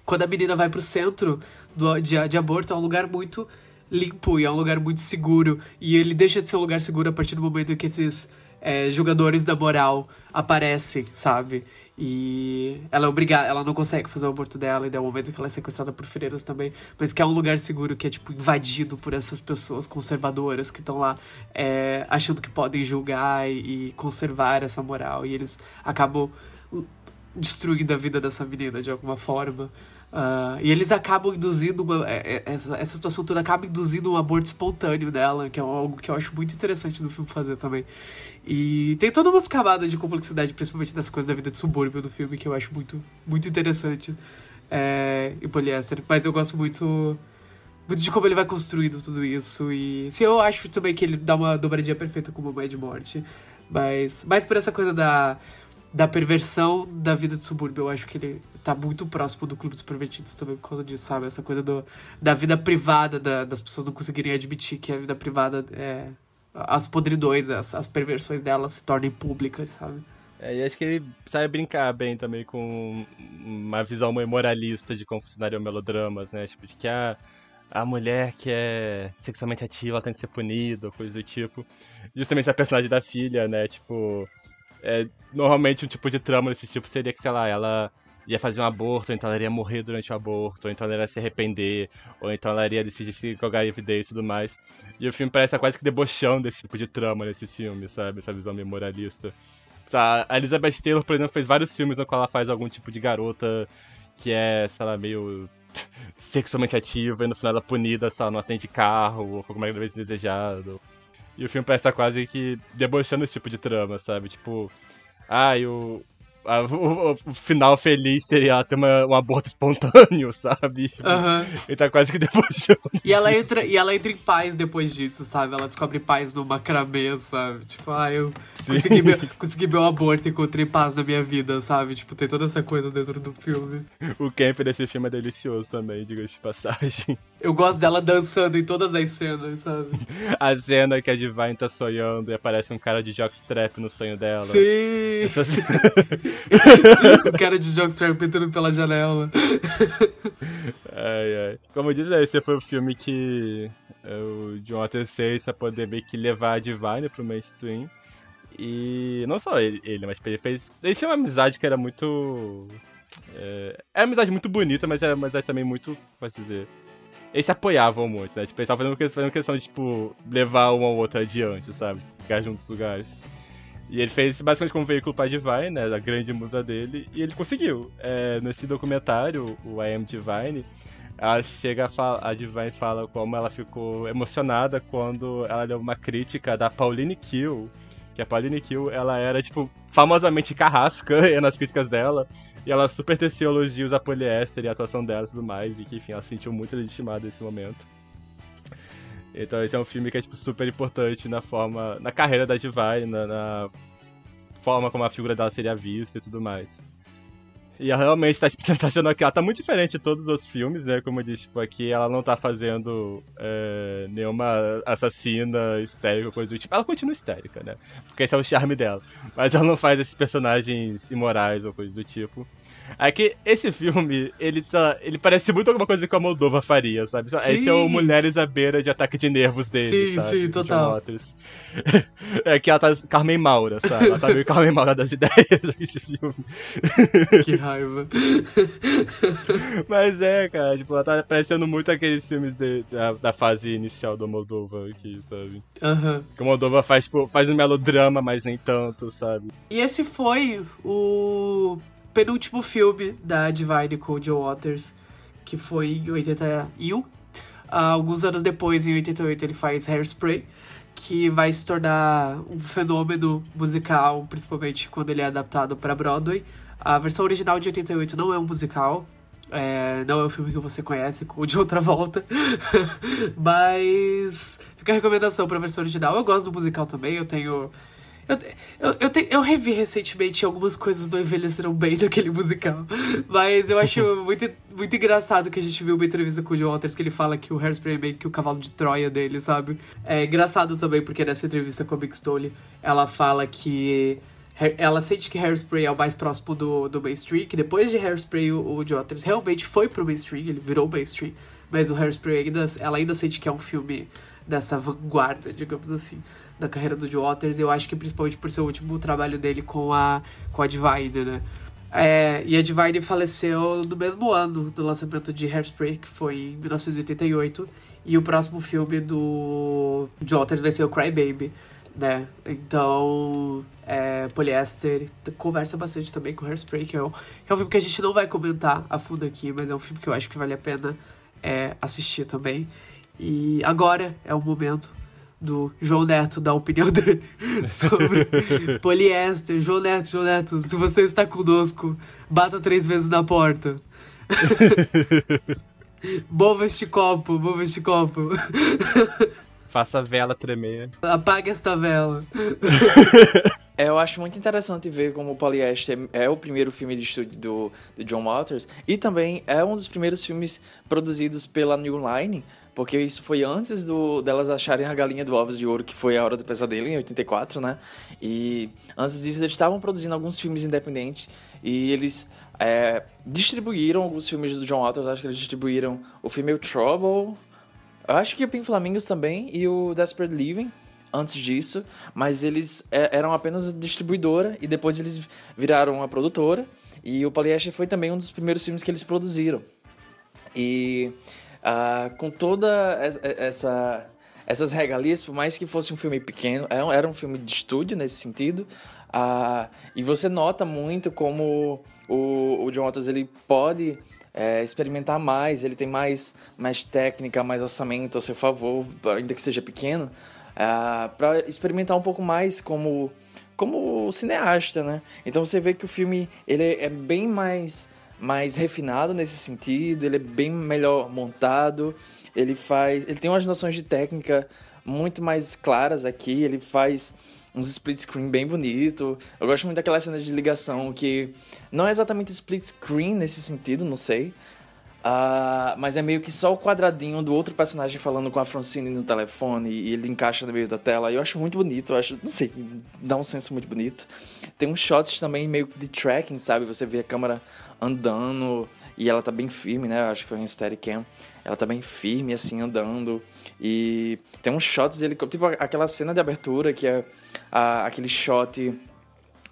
quando a menina vai pro centro do, de, de aborto, é um lugar muito limpo e é um lugar muito seguro. E ele deixa de ser um lugar seguro a partir do momento em que esses é, jogadores da moral aparecem, sabe? E ela é obrigada, ela não consegue fazer o aborto dela, e é o momento que ela é sequestrada por freiras também, mas que é um lugar seguro que é, tipo, invadido por essas pessoas conservadoras que estão lá é, achando que podem julgar e, e conservar essa moral, e eles acabam destruindo a vida dessa menina de alguma forma. Uh, e eles acabam induzindo uma, é, é, essa, essa situação toda acaba induzindo um aborto espontâneo dela, que é algo que eu acho muito interessante do filme fazer também. E tem toda umas camadas de complexidade, principalmente dessa coisa da vida de subúrbio no filme, que eu acho muito, muito interessante é, em poliéster. Mas eu gosto muito, muito de como ele vai construindo tudo isso. E sim, eu acho também que ele dá uma dobradinha perfeita com Mamãe de Morte. Mas mais por essa coisa da, da perversão da vida de subúrbio. Eu acho que ele tá muito próximo do Clube dos Pervertidos também por causa disso, sabe? Essa coisa do, da vida privada, da, das pessoas não conseguirem admitir que a vida privada é as podridões, as, as perversões delas se tornem públicas, sabe? É, e acho que ele sabe brincar bem também com uma visão meio moralista de como funcionariam melodramas, né? Tipo, de que a, a mulher que é sexualmente ativa ela tem que ser punida, coisa do tipo. Justamente a personagem da filha, né? Tipo, é, normalmente um tipo de trama desse tipo seria que, sei lá, ela ia fazer um aborto, ou então ela iria morrer durante o aborto, ou então ela iria se arrepender, ou então ela iria decidir se jogar evidência e tudo mais. E o filme parece quase que debochando desse tipo de trama nesses filmes, sabe? Essa visão memorialista. A Elizabeth Taylor, por exemplo, fez vários filmes no qual ela faz algum tipo de garota que é, sei lá, meio sexualmente ativa e no final ela é punida, sei lá, num acidente de carro ou com alguma vez indesejado. E o filme parece quase que debochando esse tipo de trama, sabe? Tipo, ah, o, a, o, o, final feliz seria ter uma, um aborto espontâneo, sabe? Uhum. Ele tá quase que debochando. E ela, entra, e ela entra em paz depois disso, sabe? Ela descobre paz no macramê, sabe? Tipo, ah, eu consegui meu, consegui meu aborto e encontrei paz na minha vida, sabe? Tipo, tem toda essa coisa dentro do filme. O camp desse filme é delicioso também, diga de passagem. Eu gosto dela dançando em todas as cenas, sabe? A cena que a Divine tá sonhando e aparece um cara de jockstrap no sonho dela. Sim! Essa... o cara de jockstrap entrando pela janela. ai, ai. Como disse, esse foi o filme que é, o John pra poder meio que levar a Divine pro mainstream. E não só ele, ele mas ele fez. Ele tinha uma amizade que era muito. É, é uma amizade muito bonita, mas era uma amizade também muito. Como posso dizer? Eles se apoiavam muito, né? Tipo, eles estavam fazendo, fazendo questão de, tipo, levar um ao outro adiante, sabe? Ficar juntos nos lugares. E ele fez basicamente como veículo para Divine, né? A grande musa dele. E ele conseguiu. É, nesse documentário, o I Am Divine, ela chega a a Divine fala como ela ficou emocionada quando ela deu uma crítica da Pauline Kill. Que a Pauline Kill, ela era, tipo, famosamente carrasca nas críticas dela. E ela super teceu elogios a poliéster e a atuação dela e tudo mais. E que, enfim, ela se sentiu muito legitimada nesse momento. Então esse é um filme que é, tipo, super importante na forma... Na carreira da Divine, na, na forma como a figura dela seria vista e tudo mais. E ela realmente tá tipo, sensacional aqui. Ela tá muito diferente de todos os filmes, né? Como eu disse, tipo, aqui ela não tá fazendo é, nenhuma assassina histérica, coisa do tipo. Ela continua histérica, né? Porque esse é o charme dela. Mas ela não faz esses personagens imorais ou coisa do tipo. É que esse filme, ele, tá, ele parece muito alguma coisa que a Moldova faria, sabe? Sim. Esse é o Mulheres à beira de ataque de nervos dele, sim, sabe? Sim, total. É que ela tá Carmen Maura, sabe? Ela tá meio Carmen Maura das ideias desse filme. Que raiva. Mas é, cara, tipo, ela tá parecendo muito aqueles filmes de, da, da, fase inicial do Moldova aqui, sabe? Aham. Uhum. Que o Moldova faz, tipo, faz um melodrama, mas nem tanto, sabe? E esse foi o penúltimo filme da Divine Joe Waters, que foi em 81. Uh, alguns anos depois, em 88, ele faz Hairspray, que vai se tornar um fenômeno musical, principalmente quando ele é adaptado para Broadway. A versão original de 88 não é um musical, é, não é um filme que você conhece com de outra volta, mas fica a recomendação para a versão original. Eu gosto do musical também, eu tenho eu, eu, eu, te, eu, revi recentemente algumas coisas do Envelheceram Bem daquele musical. Mas eu acho muito, muito engraçado que a gente viu uma entrevista com o John Waters que ele fala que o Hairspray é meio que o cavalo de Troia dele, sabe? É engraçado também porque nessa entrevista com a Big Stole ela fala que ela sente que Hairspray é o mais próximo do, do mainstream, que depois de Hairspray o, o John Waters realmente foi pro mainstream, ele virou mainstream, mas o Hairspray ainda, ela ainda sente que é um filme dessa vanguarda, digamos assim, da carreira do John Waters, eu acho que principalmente por ser o último trabalho dele com a, com a Divine, né? É, e a Divine faleceu no mesmo ano do lançamento de Hairspray, que foi em 1988, e o próximo filme do John Waters vai ser o Cry Baby, né? Então, é, Polyester conversa bastante também com Hairspray, que é, um, que é um filme que a gente não vai comentar a fundo aqui, mas é um filme que eu acho que vale a pena é, assistir também. E agora é o momento do João Neto dar a opinião dele sobre poliéster. João Neto, João Neto, se você está conosco, bata três vezes na porta. Mova este copo, mova este copo. Faça a vela tremer. Apague esta vela. É, eu acho muito interessante ver como o Polyester é o primeiro filme de estúdio do, do John Waters e também é um dos primeiros filmes produzidos pela New Line, porque isso foi antes do, delas acharem a galinha do ovos de ouro, que foi a Hora do Pesadelo, em 84, né? E antes disso eles estavam produzindo alguns filmes independentes e eles é, distribuíram alguns filmes do John Waters, acho que eles distribuíram o filme o Trouble, acho que o Pink Flamingos também e o Desperate Living antes disso, mas eles é, eram apenas distribuidora e depois eles viraram uma produtora e o Polyester foi também um dos primeiros filmes que eles produziram. E Uh, com toda essa essas regalias, por mais que fosse um filme pequeno, é era um filme de estúdio nesse sentido. Uh, e você nota muito como o, o John Waters ele pode é, experimentar mais, ele tem mais, mais técnica, mais orçamento ao seu favor, ainda que seja pequeno, uh, ah, para experimentar um pouco mais como, como cineasta, né? Então você vê que o filme ele é bem mais mais refinado nesse sentido, ele é bem melhor montado, ele faz, ele tem umas noções de técnica muito mais claras aqui, ele faz uns split screen bem bonito. Eu gosto muito daquela cena de ligação que não é exatamente split screen nesse sentido, não sei. Uh, mas é meio que só o quadradinho do outro personagem falando com a Francine no telefone e ele encaixa no meio da tela. Eu acho muito bonito, eu acho, não sei, dá um senso muito bonito. Tem uns shots também meio de tracking, sabe? Você vê a câmera andando e ela tá bem firme, né? Eu acho que foi um Steadicam. Ela tá bem firme, assim, andando. E tem uns shots dele, tipo aquela cena de abertura que é a, aquele shot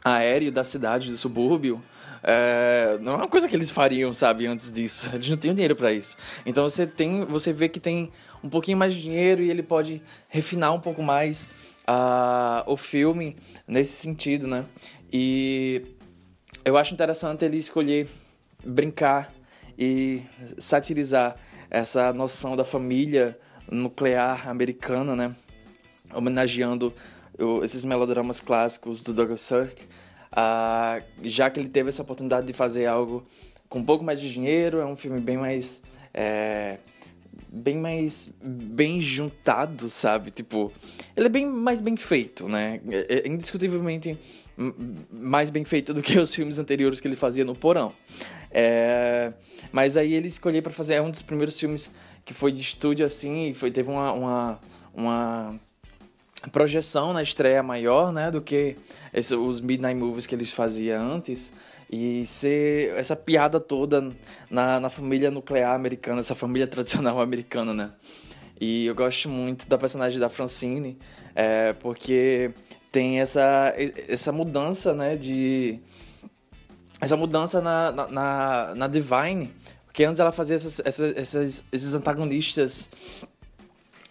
aéreo da cidade, do subúrbio. É, não é uma coisa que eles fariam, sabe, antes disso. Eles não têm dinheiro para isso. Então você tem, você vê que tem um pouquinho mais de dinheiro e ele pode refinar um pouco mais uh, o filme nesse sentido, né? E eu acho interessante ele escolher brincar e satirizar essa noção da família nuclear americana, né? Homenageando esses melodramas clássicos do Douglas Sirk, uh, já que ele teve essa oportunidade de fazer algo com um pouco mais de dinheiro, é um filme bem mais é, bem mais bem juntado, sabe? Tipo, ele é bem mais bem feito, né? É, é indiscutivelmente mais bem feito do que os filmes anteriores que ele fazia no Porão. É, mas aí ele escolheu para fazer é um dos primeiros filmes que foi de estúdio assim, e foi teve uma, uma, uma projeção na estreia maior, né, do que esse, os midnight movies que eles faziam antes e ser essa piada toda na, na família nuclear americana, essa família tradicional americana, né? E eu gosto muito da personagem da Francine, é, porque tem essa, essa mudança, né, de... Essa mudança na, na, na Divine, porque antes ela fazia essas, essas, esses antagonistas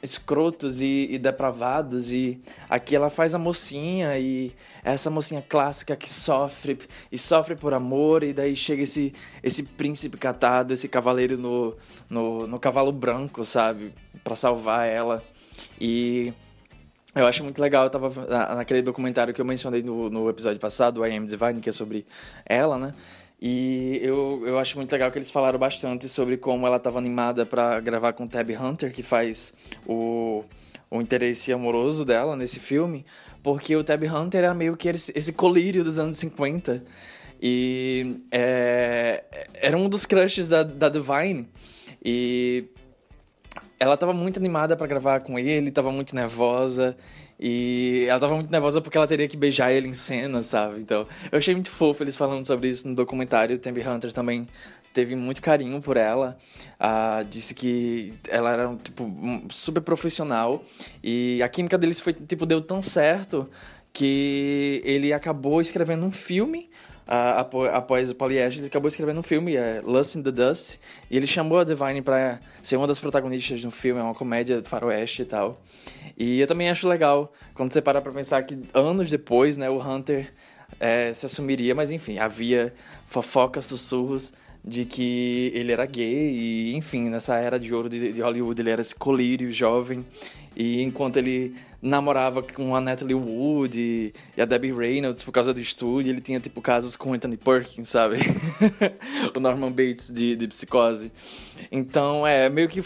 escrotos e, e, depravados e aqui ela faz a mocinha e essa mocinha clássica que sofre e sofre por amor e daí chega esse esse príncipe catado, esse cavaleiro no, no, no cavalo branco, sabe, para salvar ela e eu acho muito legal, eu tava naquele documentário que eu mencionei no, no episódio passado, I Am Divine, que é sobre ela, né? E eu, eu acho muito legal que eles falaram bastante sobre como ela estava animada para gravar com Tab Hunter, que faz o, o interesse amoroso dela nesse filme, porque o Tab Hunter era meio que esse, esse colírio dos anos 50. E é, era um dos crushes da, da Divine. E ela tava muito animada para gravar com ele, tava muito nervosa. E ela tava muito nervosa porque ela teria que beijar ele em cena, sabe? Então, eu achei muito fofo eles falando sobre isso no documentário. Tammy Hunter também teve muito carinho por ela. Uh, disse que ela era, tipo, super profissional. E a química deles foi, tipo, deu tão certo que ele acabou escrevendo um filme uh, após o Polyester, ele acabou escrevendo um filme, é Lust in the Dust, e ele chamou a Divine para ser uma das protagonistas do filme, é uma comédia faroeste e tal. E eu também acho legal quando você para pra pensar que anos depois, né, o Hunter é, se assumiria, mas enfim, havia fofocas, sussurros de que ele era gay e, enfim, nessa era de ouro de, de Hollywood ele era esse colírio jovem e enquanto ele namorava com a Natalie Wood e, a Debbie Reynolds por causa do estúdio, ele tinha tipo casos com Anthony Perkins, sabe? o Norman Bates de, de psicose. Então, é meio que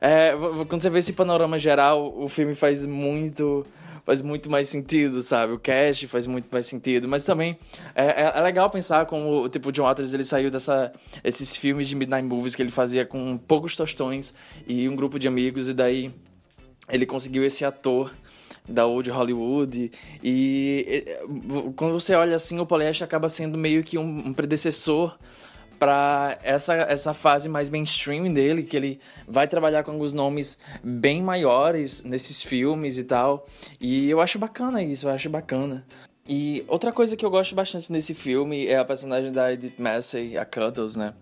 é, quando você vê esse panorama geral, o filme faz muito faz muito mais sentido, sabe? O cast faz muito mais sentido. Mas também é, é, é legal pensar como tipo, o John Waters ele saiu dessa esses filmes de midnight movies que ele fazia com poucos tostões e um grupo de amigos e daí ele conseguiu esse ator da Old Hollywood e, quando você olha assim o Polieste acaba sendo meio que um, um predecessor para essa, essa fase mais mainstream dele, que ele vai trabalhar com alguns nomes bem maiores nesses filmes e tal. E eu acho bacana isso, eu acho bacana. E outra coisa que eu gosto bastante nesse filme é a personagem da Edith Massey, a Cuddles, né?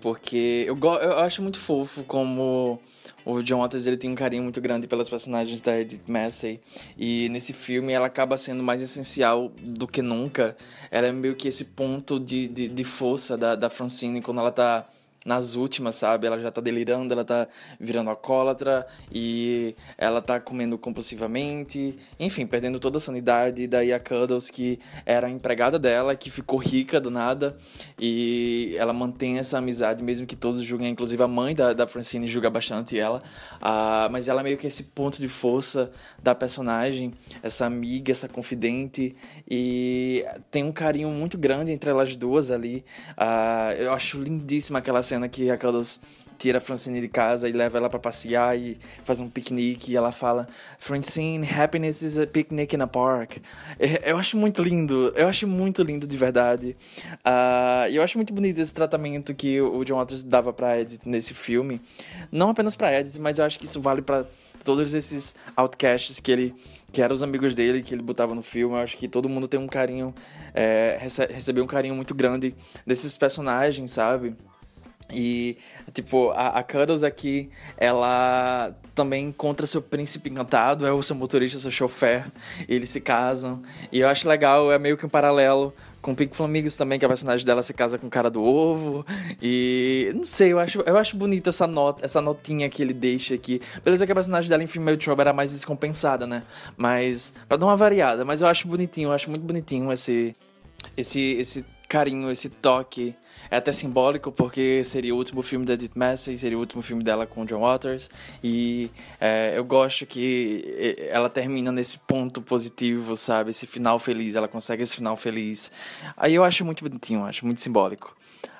Porque eu, eu acho muito fofo como o John Waters ele tem um carinho muito grande pelas personagens da Edith Massey e nesse filme ela acaba sendo mais essencial do que nunca. Ela é meio que esse ponto de, de, de força da, da Francine quando ela tá nas últimas, sabe? Ela já tá delirando, ela tá virando alcoólatra e ela tá comendo compulsivamente, enfim, perdendo toda a sanidade. Daí a Cuddles, que era a empregada dela, que ficou rica do nada e ela mantém essa amizade, mesmo que todos julguem, inclusive a mãe da, da Francine julga bastante ela, uh, mas ela é meio que esse ponto de força da personagem, essa amiga, essa confidente e tem um carinho muito grande entre elas duas ali. Uh, eu acho lindíssima aquela cena que a Carlos tira a Francine de casa e leva ela para passear e faz um piquenique e ela fala Francine, happiness is a picnic in a park. É, eu acho muito lindo, eu acho muito lindo de verdade. Uh, eu acho muito bonito esse tratamento que o John Waters dava para Edith nesse filme. Não apenas para Edith, mas eu acho que isso vale para todos esses outcasts que ele que eram os amigos dele que ele botava no filme. Eu acho que todo mundo tem um carinho, é, recebeu um carinho muito grande desses personagens, sabe? E, tipo, a, a Cuddles aqui, ela também encontra seu príncipe encantado, é o seu motorista, seu chofer, eles se casam. E eu acho legal, é meio que um paralelo com Pink Flamingos também, que a personagem dela se casa com o cara do ovo. E não sei, eu acho, eu acho bonito essa nota, essa notinha que ele deixa aqui. Beleza que a personagem dela em Female Trouble era mais descompensada, né? Mas para dar uma variada, mas eu acho bonitinho, eu acho muito bonitinho esse esse esse carinho, esse toque é até simbólico porque seria o último filme da Edith Massey, seria o último filme dela com John Waters. E é, eu gosto que ela termina nesse ponto positivo, sabe? Esse final feliz, ela consegue esse final feliz. Aí eu acho muito bonitinho, acho muito simbólico.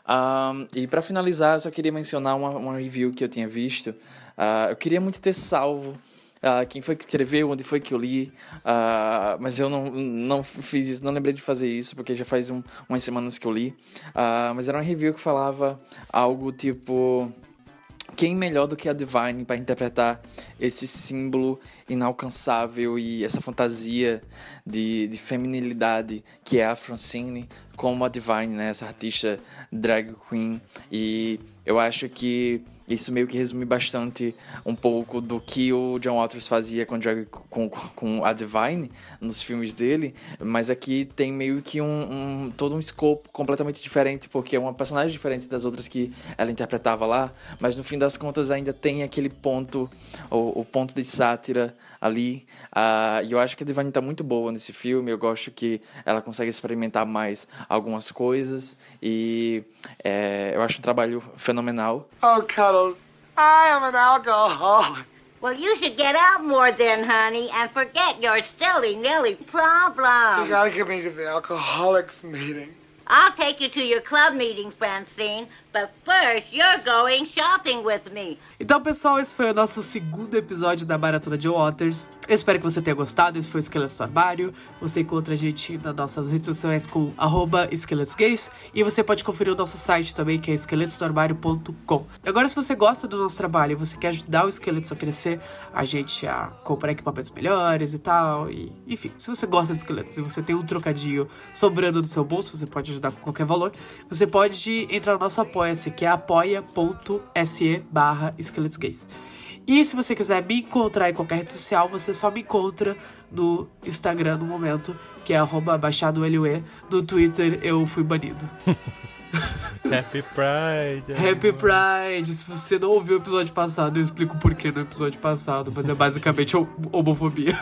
Um, e para finalizar, eu só queria mencionar uma, uma review que eu tinha visto. Uh, eu queria muito ter salvo uh, quem foi que escreveu, onde foi que eu li, uh, mas eu não, não fiz isso, não lembrei de fazer isso, porque já faz um, umas semanas que eu li. Uh, mas era uma review que falava algo tipo quem melhor do que a Divine para interpretar esse símbolo inalcançável e essa fantasia de, de feminilidade que é a Francine, como a Divine, né? essa artista drag queen. E eu acho que isso meio que resume bastante um pouco do que o John Waters fazia com, drag, com, com a Divine nos filmes dele, mas aqui tem meio que um, um, todo um escopo completamente diferente, porque é uma personagem diferente das outras que ela interpretava lá, mas no fim das contas ainda tem aquele ponto, o, o ponto de sátira ali, uh, e eu acho que a Divine está muito boa nesse filme, eu gosto que ela consegue experimentar mais algumas coisas, e é, eu acho um trabalho fenomenal. Oh, Cuddles, I am an alcoholic. Well, you should get out more then, honey, and forget your silly nilly problem. You gotta get me to the alcoholics meeting. I'll take you to your club meeting, Francine. But first, you're going shopping with me. Então, pessoal, esse foi o nosso segundo episódio da Maratona de Waters. Eu espero que você tenha gostado. Esse foi o Esqueletos do Armário. Você encontra a gente nas nossas redes sociais com esqueletosgays. E você pode conferir o nosso site também, que é esqueletosdoarmário.com. Agora, se você gosta do nosso trabalho e você quer ajudar o Esqueletos a crescer, a gente a comprar equipamentos melhores e tal. E, enfim, se você gosta de esqueletos e você tem um trocadinho sobrando no seu bolso, você pode ajudar com qualquer valor. Você pode entrar no nosso apoia-se, que é apoia.se barra esqueletos gays. E se você quiser me encontrar em qualquer rede social, você só me encontra no Instagram no momento, que é arroba baixadoLUE. No Twitter eu fui banido. Happy Pride. Happy Pride! Se você não ouviu o episódio passado, eu explico por que no episódio passado, mas é basicamente ho- homofobia.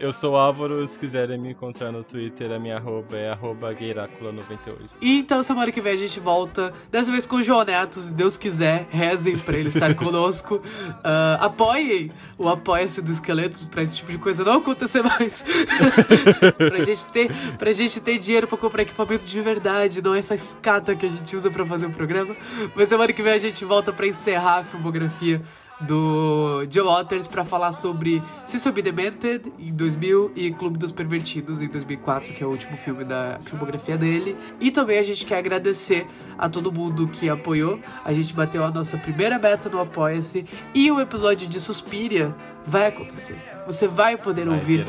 Eu sou o Álvaro, se quiserem me encontrar no Twitter, a minha arroba é arroba gayracula98. E então semana que vem a gente volta, dessa vez com o João Neto, se Deus quiser, rezem pra ele estar conosco. Ah, apoiem o Apoia-se do Esqueletos pra esse tipo de coisa não acontecer mais. pra, gente ter, pra gente ter dinheiro pra comprar equipamento de verdade, não essa escata que a gente usa pra fazer o programa. Mas semana que vem a gente volta pra encerrar a filmografia do Joe Waters pra falar sobre B. Demented em 2000 e Clube dos Pervertidos em 2004, que é o último filme da filmografia dele. E também a gente quer agradecer a todo mundo que apoiou. A gente bateu a nossa primeira meta no Apoia-se e o episódio de Suspiria vai acontecer. Você vai poder Vai ouvir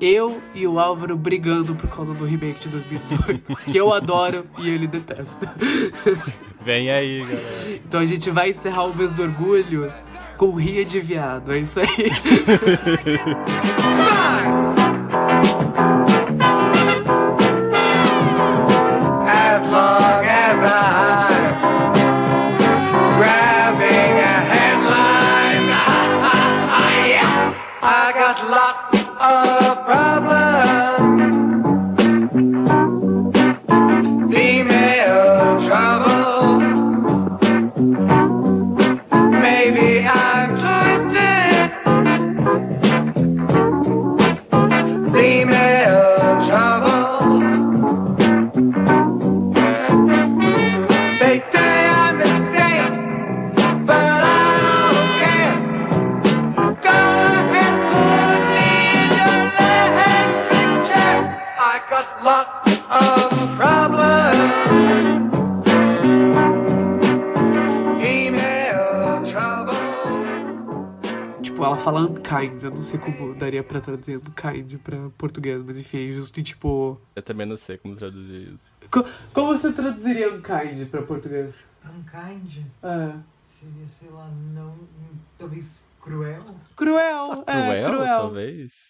eu e o Álvaro brigando por causa do remake de 2018, que eu adoro e ele detesta. Vem aí, galera. Então a gente vai encerrar o mês do orgulho com ria de viado. É isso aí. fala unkind. Eu não sei como daria pra traduzir unkind pra português, mas enfim, é justo em tipo. Eu também não sei como traduzir isso. Co- como você traduziria unkind pra português? Unkind É. seria, sei lá, não. Talvez cruel? Cruel, é, Cruel, cruel. talvez?